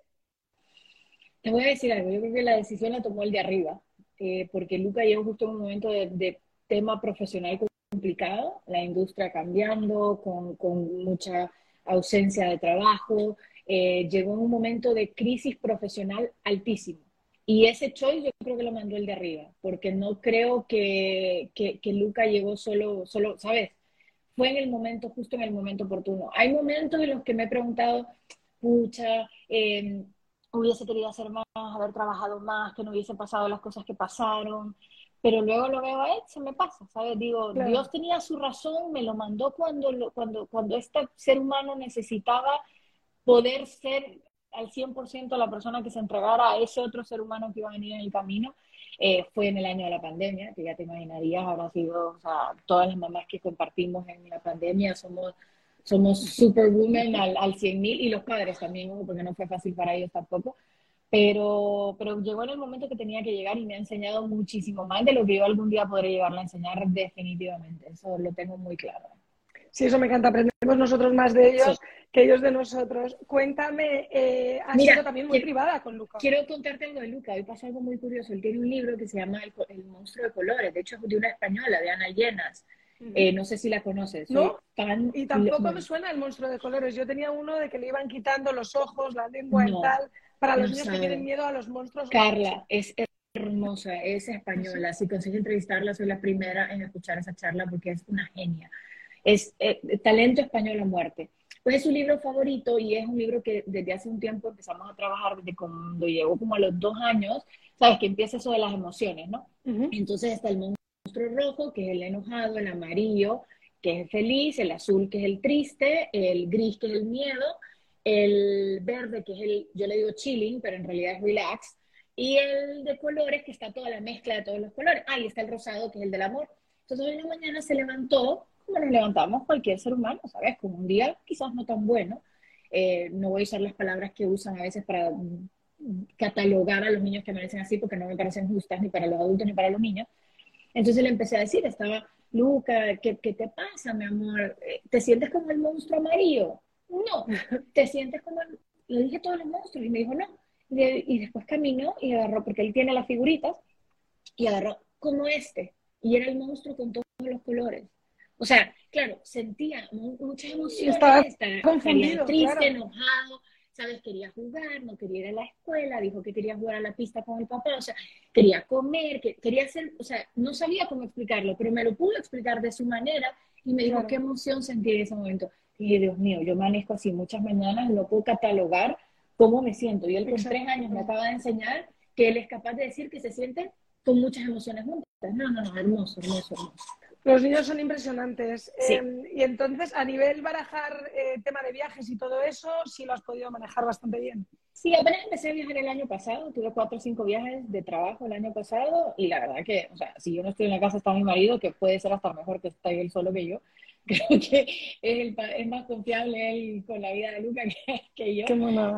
Te voy a decir algo, yo creo que la decisión la tomó el de arriba, eh, porque Luca llegó justo en un momento de tema profesional complicado, la industria cambiando, con, con mucha ausencia de trabajo, eh, llegó un momento de crisis profesional altísimo. Y ese choice yo creo que lo mandó el de arriba, porque no creo que, que, Luca llegó solo, solo, ¿sabes? Fue en el momento, justo en el momento oportuno. Hay momentos en los que me he preguntado, pucha, eh, hubiese querido hacer más, haber trabajado más, que no hubiese pasado las cosas que pasaron, pero luego lo veo a él, se me pasa, ¿sabes? Digo, Dios tenía su razón, me lo mandó cuando, cuando, cuando este ser humano necesitaba poder ser al 100% la persona que se entregara a ese otro ser humano que iba a venir en el camino. Eh, fue en el año de la pandemia, que ya te imaginarías, habrá sido, o sea, todas las mamás que compartimos en la pandemia somos, somos superwomen al, al 100 mil y los padres también, porque no fue fácil para ellos tampoco pero, pero llegó en el momento que tenía que llegar y me ha enseñado muchísimo más de lo que yo algún día podré llevarla a enseñar definitivamente. Eso lo tengo muy claro. Sí, eso me encanta. Aprendemos nosotros más de ellos que ellos de nosotros. Cuéntame, eh, has sido también muy privada con Luca. Quiero contarte algo de Luca. Hoy pasa algo muy curioso. Él tiene un libro que se llama El, monstruo de colores. De hecho, es de una española, de Ana Llenas. Eh, no sé si la conoces. No, y tampoco me suena el monstruo de colores. Yo tenía uno de que le iban quitando los ojos, la lengua y tal. Para los niños que tienen miedo a los monstruos. Carla, es hermosa, es española. Si consigues entrevistarla, soy la primera en escuchar esa charla porque es una genia. Es eh, talento español a muerte. Pues es su libro favorito y es un libro que desde hace un tiempo empezamos a trabajar, desde cuando llegó como a los dos años, sabes que empieza eso de las emociones, ¿no? Entonces está el monstruo rojo, que es el enojado, el amarillo, que es el feliz, el azul, que es el triste, el gris, que es el miedo, el verde, que es el, yo le digo chilling, pero en realidad es relax, y el de colores, que está toda la mezcla de todos los colores. Ah, y está el rosado, que es el del amor. Entonces hoy en la mañana se levantó, como nos levantamos cualquier ser humano, ¿sabes? Como un día quizás no tan bueno. Eh, no voy a usar las palabras que usan a veces para catalogar a los niños que merecen así, porque no me parecen justas ni para los adultos ni para los niños. Entonces le empecé a decir, estaba, Luca, ¿qué, qué te pasa, mi amor? Eh, ¿Te sientes como el monstruo amarillo? No, te sientes como, le dije todos los monstruos y me dijo no. Y, después caminó y agarró, porque él tiene las figuritas, y agarró como este. Y era el monstruo con todos los colores. O sea, claro, sentía muchas emociones. Estaba confundido, triste, enojado. ¿sabes? Quería jugar, no quería ir a la escuela, dijo que quería jugar a la pista con el papá, o sea, quería comer, que, quería hacer, o sea, no sabía cómo explicarlo, pero me lo pudo explicar de su manera y me dijo qué emoción sentí en ese momento. Y Dios mío, yo manejo así muchas mañanas, no puedo catalogar cómo me siento. Y él con tres años me acaba de enseñar que él es capaz de decir que se siente con muchas emociones juntas. No, no, no, hermoso, hermoso, hermoso. Los niños son impresionantes. Em, y entonces, a nivel barajar eh, tema de viajes y todo eso, sí lo has podido manejar bastante bien. Sí, apenas empecé a viajar el año pasado, tuve cuatro o cinco viajes de trabajo el año pasado y la verdad que, o sea, si yo no estoy en la casa está mi marido, que puede ser hasta mejor que esté él solo que yo, *laughs* creo que es, es, más confiable él con la vida de Luca *laughs* que, yo.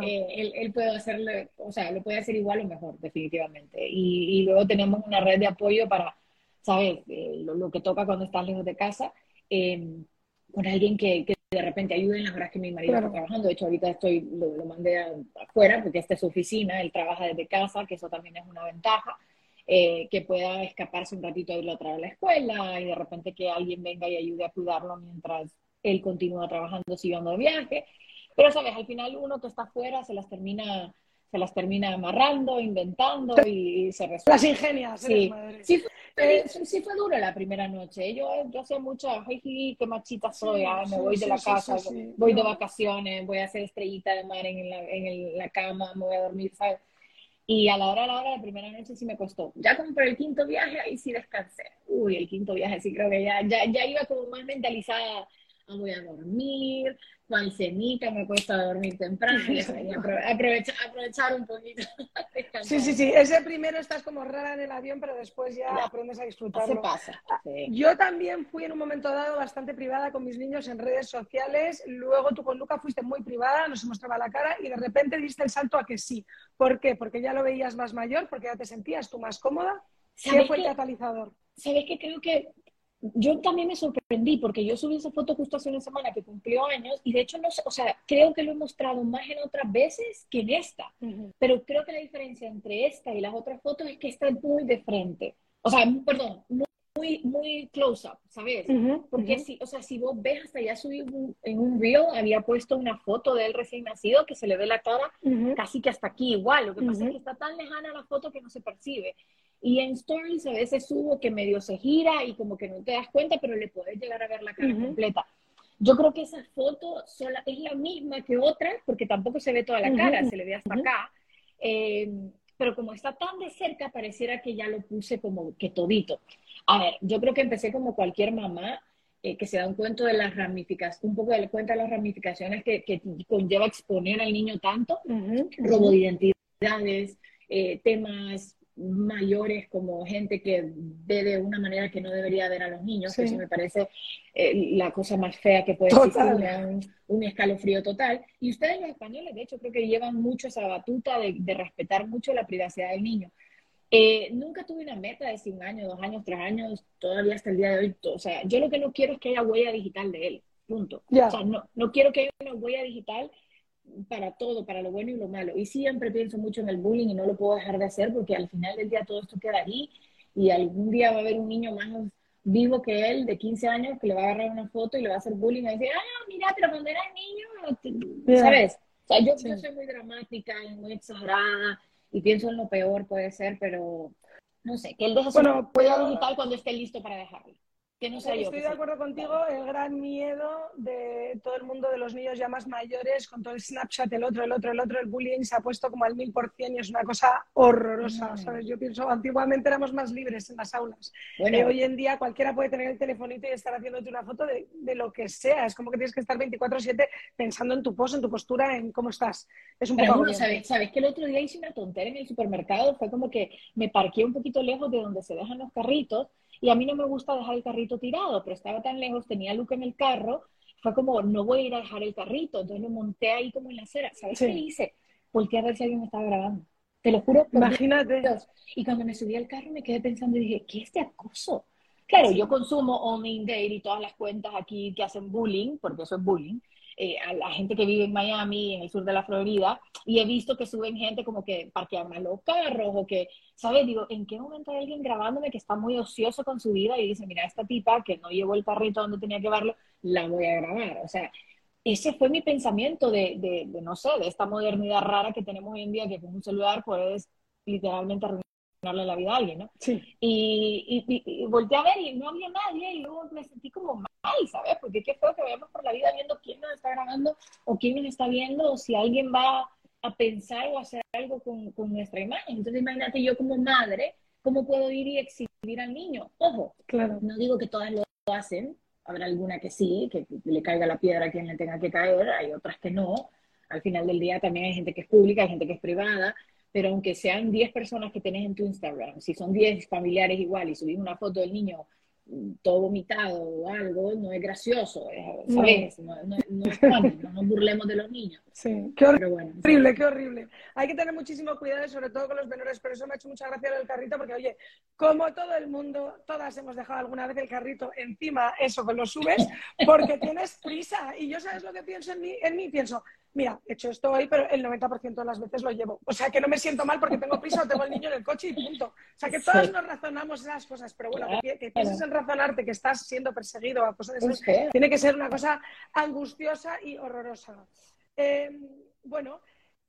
Eh, él, él, puede hacerlo, o sea, lo puede hacer igual o mejor, definitivamente. Y, y luego tenemos una red de apoyo para, ¿sabes? Eh, lo, que toca cuando estás lejos de casa, em, con alguien que, que, de repente ayude en las horas que mi marido está trabajando. De hecho, ahorita estoy, lo, lo mandé afuera porque esta es su oficina, él trabaja desde casa, que eso también es una ventaja. Eh, que pueda escaparse un ratito a irlo a traer a la escuela y de repente que alguien venga y ayude a cuidarlo mientras él continúa trabajando, siguiendo de viaje. Pero, ¿sabes? Al final uno que está afuera se las termina se las termina amarrando, inventando y, se resuelve. Las ingenias. Sí. Sí fue, eh, sí fue duro la primera noche. Yo, yo hacía mucha, ay, qué machita soy, me voy de la casa, voy de vacaciones, voy a hacer estrellita de mar en la, en la cama, me voy a dormir, ¿sabes? Y a la hora, a la hora, la primera noche sí me costó. Ya como por el quinto viaje, ahí sí descansé. Uy, el quinto viaje sí creo que ya, ya, ya iba como más mentalizada. Ah, voy a dormir, cual cenita, me cuesta dormir temprano, *laughs* aprovechar, aprovechar un poquito. *laughs* sí, sí, sí, ese primero estás como rara en el avión, pero después ya aprendes a disfrutarlo. Se pasa. Ah, yo también fui en un momento dado bastante privada con mis niños en redes sociales, luego tú con Luca fuiste muy privada, no se mostraba la cara y de repente diste el salto a que sí. ¿Por qué? Porque ya lo veías más mayor, porque ya te sentías tú más cómoda. ¿Qué fue el catalizador? Sabes que creo que yo también me sorprendí porque yo subí esa foto justo hace una semana que cumplió años y de hecho no sé, o sea, creo que lo he mostrado más en otras veces que en esta, pero creo que la diferencia entre esta y las otras fotos es que está muy de frente, o sea, perdón, muy, muy close up, ¿sabes? Porque si, o sea, si vos ves hasta ya subí en un reel, había puesto una foto de él recién nacido que se le ve la cara casi que hasta aquí igual, lo que pasa es que está tan lejana la foto que no se percibe. Y en stories a veces subo que medio se gira y como que no te das cuenta, pero le puedes llegar a ver la cara completa. Yo creo que esa foto sola es la misma que otra, porque tampoco se ve toda la cara, se le ve hasta acá. Eh, pero como está tan de cerca, pareciera que ya lo puse como que todito. A ver, yo creo que empecé como cualquier mamá eh, que se da un cuento de las ramificaciones, un poco de cuenta de las ramificaciones que, que conlleva exponer al niño tanto, robo de identidades, eh, temas mayores como gente que ve de una manera que no debería ver a los niños, que eso me parece eh, la cosa más fea que puede existir, un, un, escalofrío total. Y ustedes los españoles, de hecho, creo que llevan mucho esa batuta de, respetar mucho la privacidad del niño. Eh, nunca tuve una meta de si un año, dos años, tres años, todavía hasta el día de hoy. O sea, yo lo que no quiero es que haya huella digital de él, punto. O sea, no, no quiero que haya una huella digital para todo, para lo bueno y lo malo. Y siempre pienso mucho en el bullying y no lo puedo dejar de hacer porque al final del día todo esto queda ahí y algún día va a haber un niño más vivo que él de 15 años que le va a agarrar una foto y le va a hacer bullying y decir, ah, mira, pero cuando era niño, ¿sabes? O sea, yo, soy muy dramática y muy exagerada y pienso en lo peor puede ser, pero no sé, que él deje bueno, su huella digital cuando esté listo para dejarlo. Estoy de acuerdo contigo, el gran miedo de todo el mundo de los niños ya más mayores, con todo el Snapchat, el otro, el otro, el otro, el bullying se ha puesto como al mil por cien y es una cosa horrorosa, ¿sabes? Yo pienso, antiguamente éramos más libres en las aulas. Eh, hoy en día cualquiera puede tener el telefonito y estar haciéndote una foto de, de lo que sea. Es como que tienes que estar 24-7 pensando en tu pose, en tu postura, en cómo estás. Es un poco... ¿sabes? ¿sabes? que el otro día hice una tontería en el supermercado? Fue como que me parqué un poquito lejos de donde se dejan los carritos y a mí no me gusta dejar el carrito tirado, pero estaba tan lejos, tenía Luca en el carro, fue como, no voy a ir a dejar el carrito, entonces lo monté ahí como en la acera. ¿Sabes qué hice? Volté a ver si alguien me estaba grabando. Te lo juro. Imagínate. Y cuando me subí al carro me quedé pensando y dije, ¿qué es este acoso? Claro, yo consumo Only Date y todas las cuentas aquí que hacen bullying, porque eso es bullying, eh, a la gente que vive en Miami, en el sur de la Florida, y he visto que suben gente como que parquean mal los carros o que, ¿sabes? Digo, ¿en qué momento hay alguien grabándome que está muy ocioso con su vida y dice, mira, esta tipa que no llevó el carrito donde tenía que llevarlo, la voy a grabar? O sea, ese fue mi pensamiento de, de, de, no sé, de esta modernidad rara que tenemos hoy en día, que con un celular puedes literalmente la vida a alguien, ¿no? Sí. Y, y, y, volteé a ver y no había nadie y luego me sentí como mal, ¿sabes? Porque qué feo que vayamos por la vida viendo quién nos está grabando o quién nos está viendo o si alguien va a pensar o hacer algo con, con nuestra imagen. Entonces imagínate yo como madre, ¿cómo puedo ir y exhibir al niño? Ojo, claro. no digo que todas lo hacen, habrá alguna que sí, que le caiga la piedra a quien le tenga que caer, hay otras que no. Al final del día también hay gente que es pública, hay gente que es privada, pero aunque sean 10 personas que tenés en tu Instagram, si son 10 familiares igual y subís una foto del niño todo vomitado o algo, no es gracioso, ¿sabes? No, no, no es funny, no nos burlemos de los niños. Sí, qué horrible, bueno, horrible, qué horrible. Hay que tener muchísimo cuidado, sobre todo con los menores, pero eso me ha hecho mucha gracia el carrito, porque oye, como todo el mundo, todas hemos dejado alguna vez el carrito encima, eso, que lo subes, porque tienes prisa. Y yo, ¿sabes lo que pienso en mí? En mí pienso, mira, he hecho esto hoy, pero el 90% de las veces lo llevo. O sea, que no me siento mal porque tengo prisa o tengo el niño en el coche y punto. O sea, que todos sí. nos razonamos esas cosas, pero bueno, que, que pienses en razonarte que estás siendo perseguido a cosas de esas, tiene que ser una cosa angustiosa y horrorosa. Eh, bueno,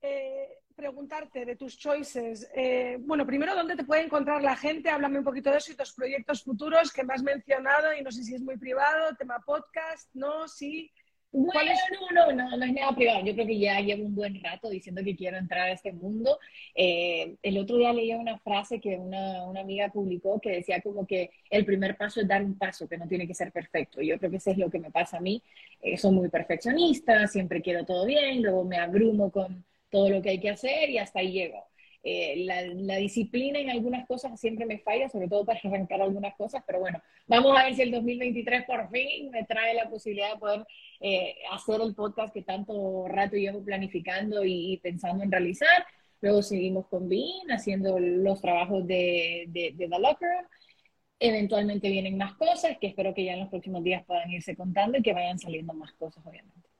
eh, preguntarte de tus choices. Eh, bueno, primero, ¿dónde te puede encontrar la gente? Háblame un poquito de eso y tus proyectos futuros que me has mencionado y no sé si es muy privado, tema podcast, no, sí. Bueno, no, no, no, no es nada privado. Yo creo que ya llevo un buen rato diciendo que quiero entrar a este mundo. Eh, el otro día leía una frase que una, una, amiga publicó que decía como que el primer paso es dar un paso, que no tiene que ser perfecto. Yo creo que eso es lo que me pasa a mí. Eh, soy muy perfeccionista, siempre quiero todo bien, luego me abrumo con todo lo que hay que hacer y hasta ahí llego. Eh, la, disciplina en algunas cosas siempre me falla, sobre todo para arrancar algunas cosas, pero bueno, vamos a ver si el 2023 por fin me trae la posibilidad de poder eh, hacer el podcast que tanto rato llevo planificando y, y, pensando en realizar. Luego seguimos con Bean, haciendo los trabajos de, de, de The Locker. Eventualmente vienen más cosas que espero que ya en los próximos días puedan irse contando y que vayan saliendo más cosas, obviamente.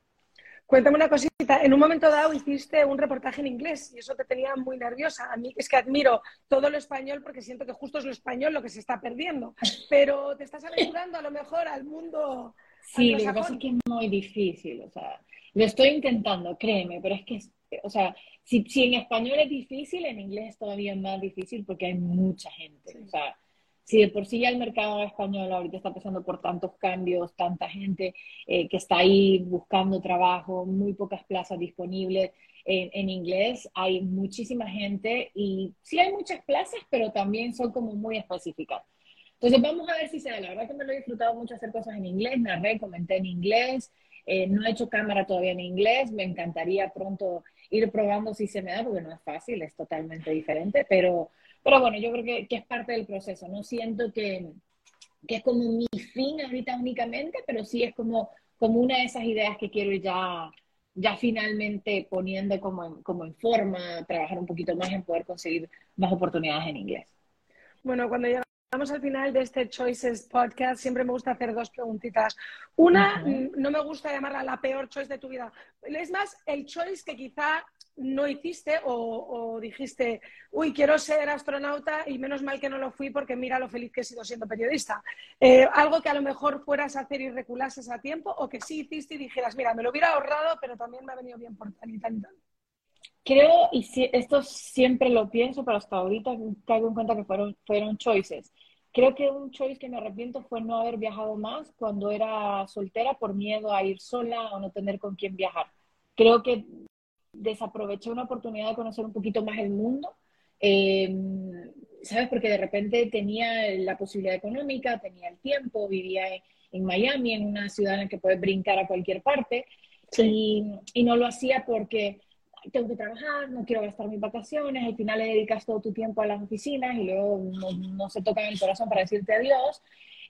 Cuéntame una cosita. En un momento dado hiciste un reportaje en inglés y eso te tenía muy nerviosa. A mí es que admiro todo lo español porque siento que justo es lo español lo que se está perdiendo. Pero te estás aventurando a lo mejor al mundo. Sí, lo que pasa es que es muy difícil. O sea, lo estoy intentando, créeme, pero es que, o sea, si, si en español es difícil, en inglés es todavía más difícil porque hay mucha gente. Sí. O sea, si de por sí ya el mercado español ahorita está pasando por tantos cambios, tanta gente eh, que está ahí buscando trabajo, muy pocas plazas disponibles en, en, inglés, hay muchísima gente y sí hay muchas plazas, pero también son como muy específicas. Entonces vamos a ver si se da. La verdad que me lo he disfrutado mucho hacer cosas en inglés, me recomendé en inglés, eh, no he hecho cámara todavía en inglés, me encantaría pronto ir probando si se me da, porque no es fácil, es totalmente diferente, pero pero bueno, yo creo que, que es parte del proceso. No siento que, que, es como mi fin ahorita únicamente, pero sí es como, como una de esas ideas que quiero ya, ya finalmente poniendo como en, como en forma, trabajar un poquito más en poder conseguir más oportunidades en inglés. Bueno, cuando llegamos al final de este Choices Podcast, siempre me gusta hacer dos preguntitas. Una, uh -huh. no me gusta llamarla la peor choice de tu vida. Es más, el choice que quizá no hiciste o, dijiste, uy, quiero ser astronauta y menos mal que no lo fui porque mira lo feliz que he sido siendo periodista. Eh, algo que a lo mejor fueras a hacer y reculases a tiempo o que sí hiciste y dijeras, mira, me lo hubiera ahorrado, pero también me ha venido bien por tal y tal y tal. Creo, y si, esto siempre lo pienso, pero hasta ahorita caigo en cuenta que fueron, fueron choices. Creo que un choice que me arrepiento fue no haber viajado más cuando era soltera por miedo a ir sola o no tener con quién viajar. Creo que desaproveché una oportunidad de conocer un poquito más el mundo, eh, ¿sabes? Porque de repente tenía la posibilidad económica, tenía el tiempo, vivía en, en Miami, en una ciudad en la que puedes brincar a cualquier parte, sí. y, y, no lo hacía porque tengo que trabajar, no quiero gastar mis vacaciones, al final le dedicas todo tu tiempo a las oficinas y luego no, no se toca en el corazón para decirte adiós,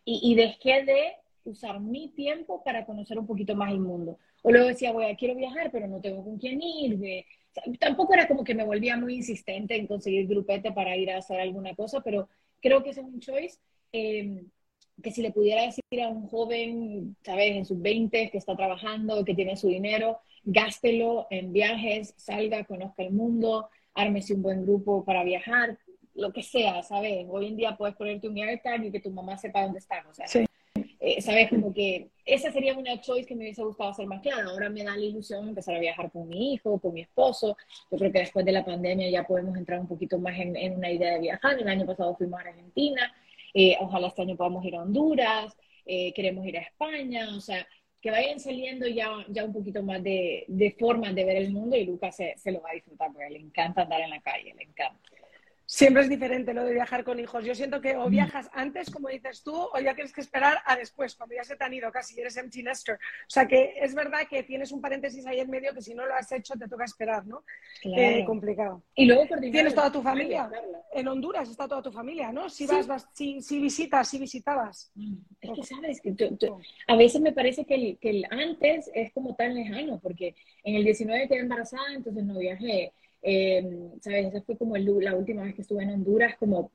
y, y dejé de usar mi tiempo para conocer un poquito más el mundo. O luego decía, voy, quiero viajar, pero no tengo con quién ir. O sea, tampoco era como que me volvía muy insistente en conseguir grupete para ir a hacer alguna cosa, pero creo que es un choice eh, que si le pudiera decir a un joven, ¿sabes?, en sus 20 que está trabajando, que tiene su dinero, gástelo en viajes, salga, conozca el mundo, ármese un buen grupo para viajar, lo que sea, ¿sabes? Hoy en día puedes ponerte un AirTag y que tu mamá sepa dónde estás, o sea, sí eh, ¿sabes? Como que esa sería una choice que me hubiese gustado hacer más claro. Ahora me da la ilusión empezar a viajar con mi hijo, con mi esposo. Yo creo que después de la pandemia ya podemos entrar un poquito más en, en una idea de viajar. El año pasado fuimos a Argentina, eh, ojalá este año podamos ir a Honduras, eh, queremos ir a España, o sea, que vayan saliendo ya, ya un poquito más de, de formas de ver el mundo y Lucas se, se lo va a disfrutar porque le encanta andar en la calle, le encanta. Siempre es diferente lo de viajar con hijos. Yo siento que o mm. viajas antes, como dices tú, o ya tienes que esperar a después, cuando ya se te han ido casi, eres empty nester. O sea que es verdad que tienes un paréntesis ahí en medio que si no lo has hecho te toca esperar, ¿no? Claro. Eh, complicado. Y luego ¿Tienes toda tu familia? En Honduras está toda tu familia, ¿no? Si, vas, vas si, si, visitas, si visitabas. Mm. Es que sabes, que a veces me parece que el, que el antes es como tan lejano, porque en el 19 quedé embarazada, entonces no viajé eh, ¿Sabes? Esa fue como la última vez que estuve en Honduras, como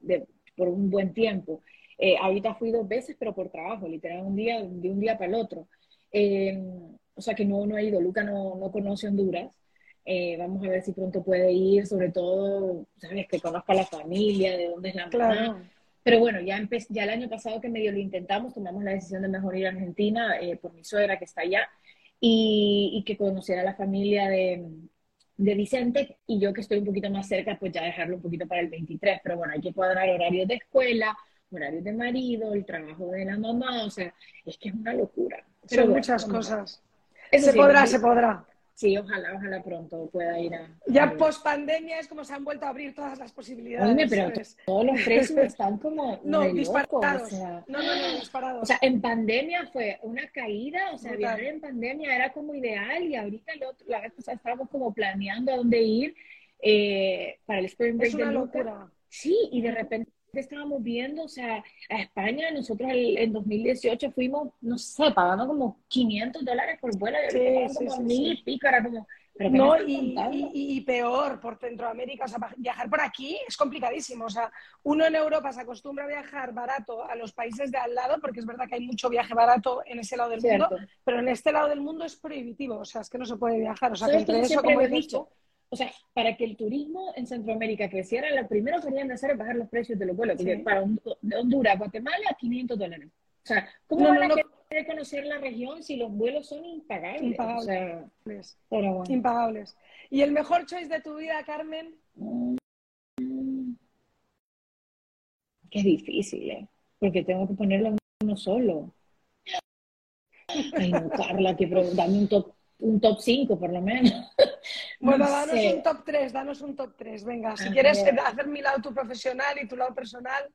por un buen tiempo. Eh, ahorita fui dos veces, pero por trabajo, literal, un día, de un día para el otro. Eh, o sea que no, no he ido. Luca no, no conoce Honduras. Eh, vamos a ver si pronto puede ir, sobre todo, ¿sabes? Que conozca a la familia, de dónde es la mamá. Pero bueno, ya, ya el año pasado que medio lo intentamos, tomamos la decisión de mejor ir a Argentina por mi suegra que está allá y, y que conociera a la familia de, de Vicente y yo que estoy un poquito más cerca, pues ya dejarlo un poquito para el 23, pero bueno, hay que cuadrar horarios de escuela, horarios de marido, el trabajo de la mamá, o sea, es que es una locura. Son muchas cosas. se podrá, se podrá. Sí, ojalá, ojalá pronto pueda ir a... Ya post pandemia es como se han vuelto a abrir todas las posibilidades. Oye, pero todos los precios *laughs* están como no, disparados. no, no, no, disparados. O sea, en pandemia fue una caída, o sea, viajar en pandemia era como ideal y ahorita el otro, la vez pasada estábamos como planeando a dónde ir eh, para el Spring Break es una locura. Sí, y de repente estábamos viendo, o sea, a España, nosotros en 2018 fuimos, no sé, pagando como 500 dólares por vuelo, y sí, como mil y pico, era como... no, y, y, peor, por Centroamérica, o sea, viajar por aquí es complicadísimo. O sea, uno en Europa se acostumbra a viajar barato a los países de al lado, porque es verdad que hay mucho viaje barato en ese lado del mundo, pero en este lado del mundo es prohibitivo, o sea, es que no se puede viajar. O sea, que entre eso, como he dicho, o sea, para que el turismo en Centroamérica creciera, lo primero que querían hacer es bajar los precios de los vuelos. Porque para Honduras Guatemala, 500 dólares. O sea, ¿cómo no, van a querer conocer la región si los vuelos son impagables? Impagables. Impagables. ¿Y el mejor choice de tu vida, Carmen? Mm, qué difícil, ¿eh? Porque tengo que ponerlo uno solo. Ay, no, Carla, que dame un top un top 5 por lo menos. Bueno, danos un top 3, danos un top 3. Venga, si quieres hacer mi lado tu profesional y tu lado personal.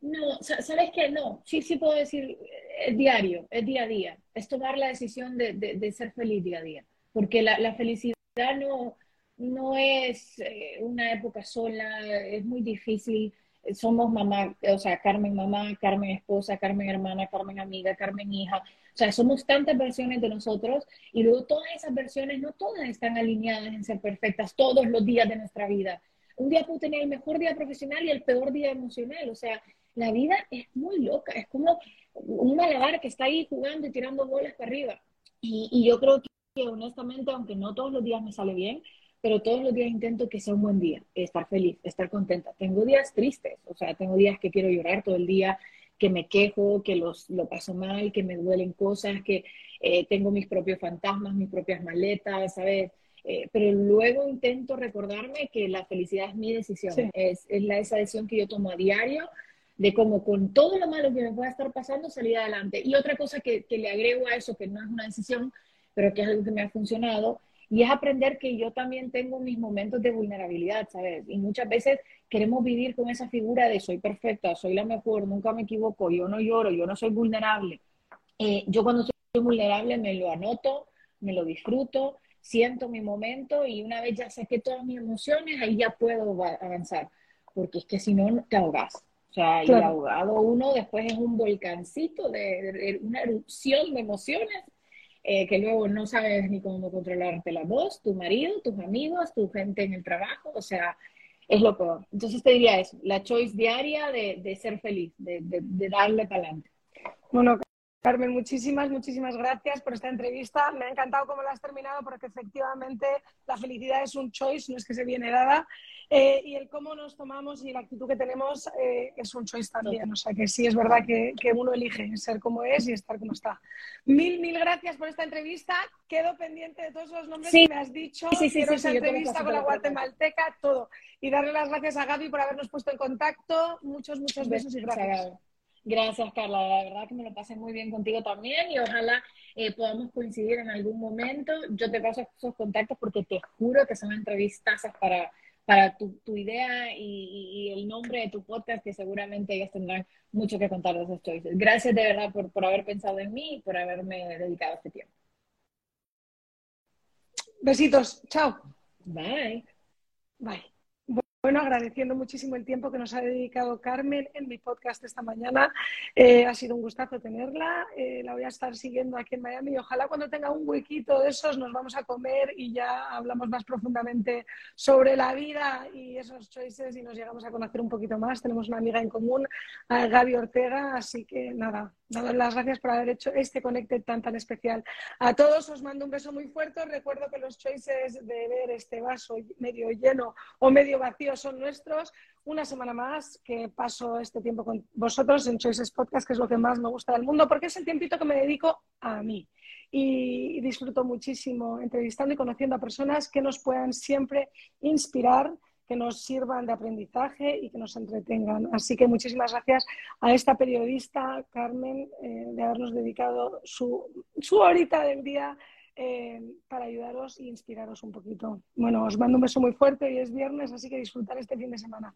No, ¿sabes qué? No, sí, sí puedo decir, es diario, es día a día. Es tomar la decisión de, de, ser feliz día a día. Porque la, la felicidad no, no es eh, una época sola, es muy difícil. Somos mamá, o sea, Carmen mamá, Carmen esposa, Carmen hermana, Carmen amiga, Carmen hija. O sea, somos tantas versiones de nosotros y luego todas esas versiones no todas están alineadas en ser perfectas todos los días de nuestra vida. Un día puedo tener el mejor día profesional y el peor día emocional. O sea, la vida es muy loca. Es como un malabar que está ahí jugando y tirando bolas para arriba. Y, y yo creo que honestamente, aunque no todos los días me sale bien, pero todos los días intento que sea un buen día, estar feliz, estar contenta. Tengo días tristes, o sea, tengo días que quiero llorar todo el día, que me quejo, que los, lo paso mal, que me duelen cosas, que eh, tengo mis propios fantasmas, mis propias maletas, ¿sabes? Eh, pero luego intento recordarme que la felicidad es mi decisión, es, es la, esa decisión que yo tomo a diario de cómo con todo lo malo que me pueda estar pasando salir adelante. Y otra cosa que, que le agrego a eso, que no es una decisión, pero que es algo que me ha funcionado, y es aprender que yo también tengo mis momentos de vulnerabilidad, ¿sabes? Y muchas veces queremos vivir con esa figura de soy perfecta, soy la mejor, nunca me equivoco, yo no lloro, yo no soy vulnerable. Eh, yo cuando soy vulnerable me lo anoto, me lo disfruto, siento mi momento y una vez ya saqué todas mis emociones, ahí ya puedo avanzar, porque es que si no te ahogas. O sea, y ahogado uno después es un volcancito de una erupción de emociones eh, que luego no sabes ni cómo controlarte la voz, tu marido, tus amigos, tu gente en el trabajo, o sea, es lo peor. Entonces te diría eso, la choice diaria de, de ser feliz, de, de, darle para adelante. Bueno, Carmen, muchísimas, muchísimas gracias por esta entrevista. Me ha encantado cómo la has terminado porque efectivamente la felicidad es un choice, no es que se viene dada. Eh, y el cómo nos tomamos y la actitud que tenemos eh, es un choice también. O sea que sí, es verdad que, que, uno elige ser como es y estar como está. Mil, mil gracias por esta entrevista. Quedo pendiente de todos los nombres que me has dicho. Sí, sí, Quiero sí, esa entrevista con la guatemalteca, todo. Y darle las gracias a Gaby por habernos puesto en contacto. Muchos, muchos besos y gracias. Gracias, Carla. La verdad que me lo pasé muy bien contigo también y ojalá eh, podamos coincidir en algún momento. Yo te paso esos contactos porque te juro que son entrevistas para, para tu, tu idea y, y, el nombre de tu podcast, que seguramente ellos tendrán mucho que contar de esos choices. Gracias de verdad por, por haber pensado en mí y por haberme dedicado este tiempo. Besitos. Chao. Bye. Bye. Bueno, agradeciendo muchísimo el tiempo que nos ha dedicado Carmen en mi podcast esta mañana. Eh, ha sido un gustazo tenerla. Eh, la voy a estar siguiendo aquí en Miami y ojalá cuando tenga un huequito de esos nos vamos a comer y ya hablamos más profundamente sobre la vida y esos choices y nos llegamos a conocer un poquito más. Tenemos una amiga en común, Gaby Ortega, así que nada, daros las gracias por haber hecho este conecte tan tan especial. A todos os mando un beso muy fuerte. Recuerdo que los choices de ver este vaso medio lleno o medio vacío son nuestros. Una semana más que paso este tiempo con vosotros en Choices Podcast, que es lo que más me gusta del mundo, porque es el tiempito que me dedico a mí. Y disfruto muchísimo entrevistando y conociendo a personas que nos puedan siempre inspirar que nos sirvan de aprendizaje y que nos entretengan. Así que muchísimas gracias a esta periodista, Carmen, eh, de habernos dedicado su, su horita del día eh, para ayudaros e inspiraros un poquito. Bueno, os mando un beso muy fuerte y es viernes, así que disfrutar este fin de semana.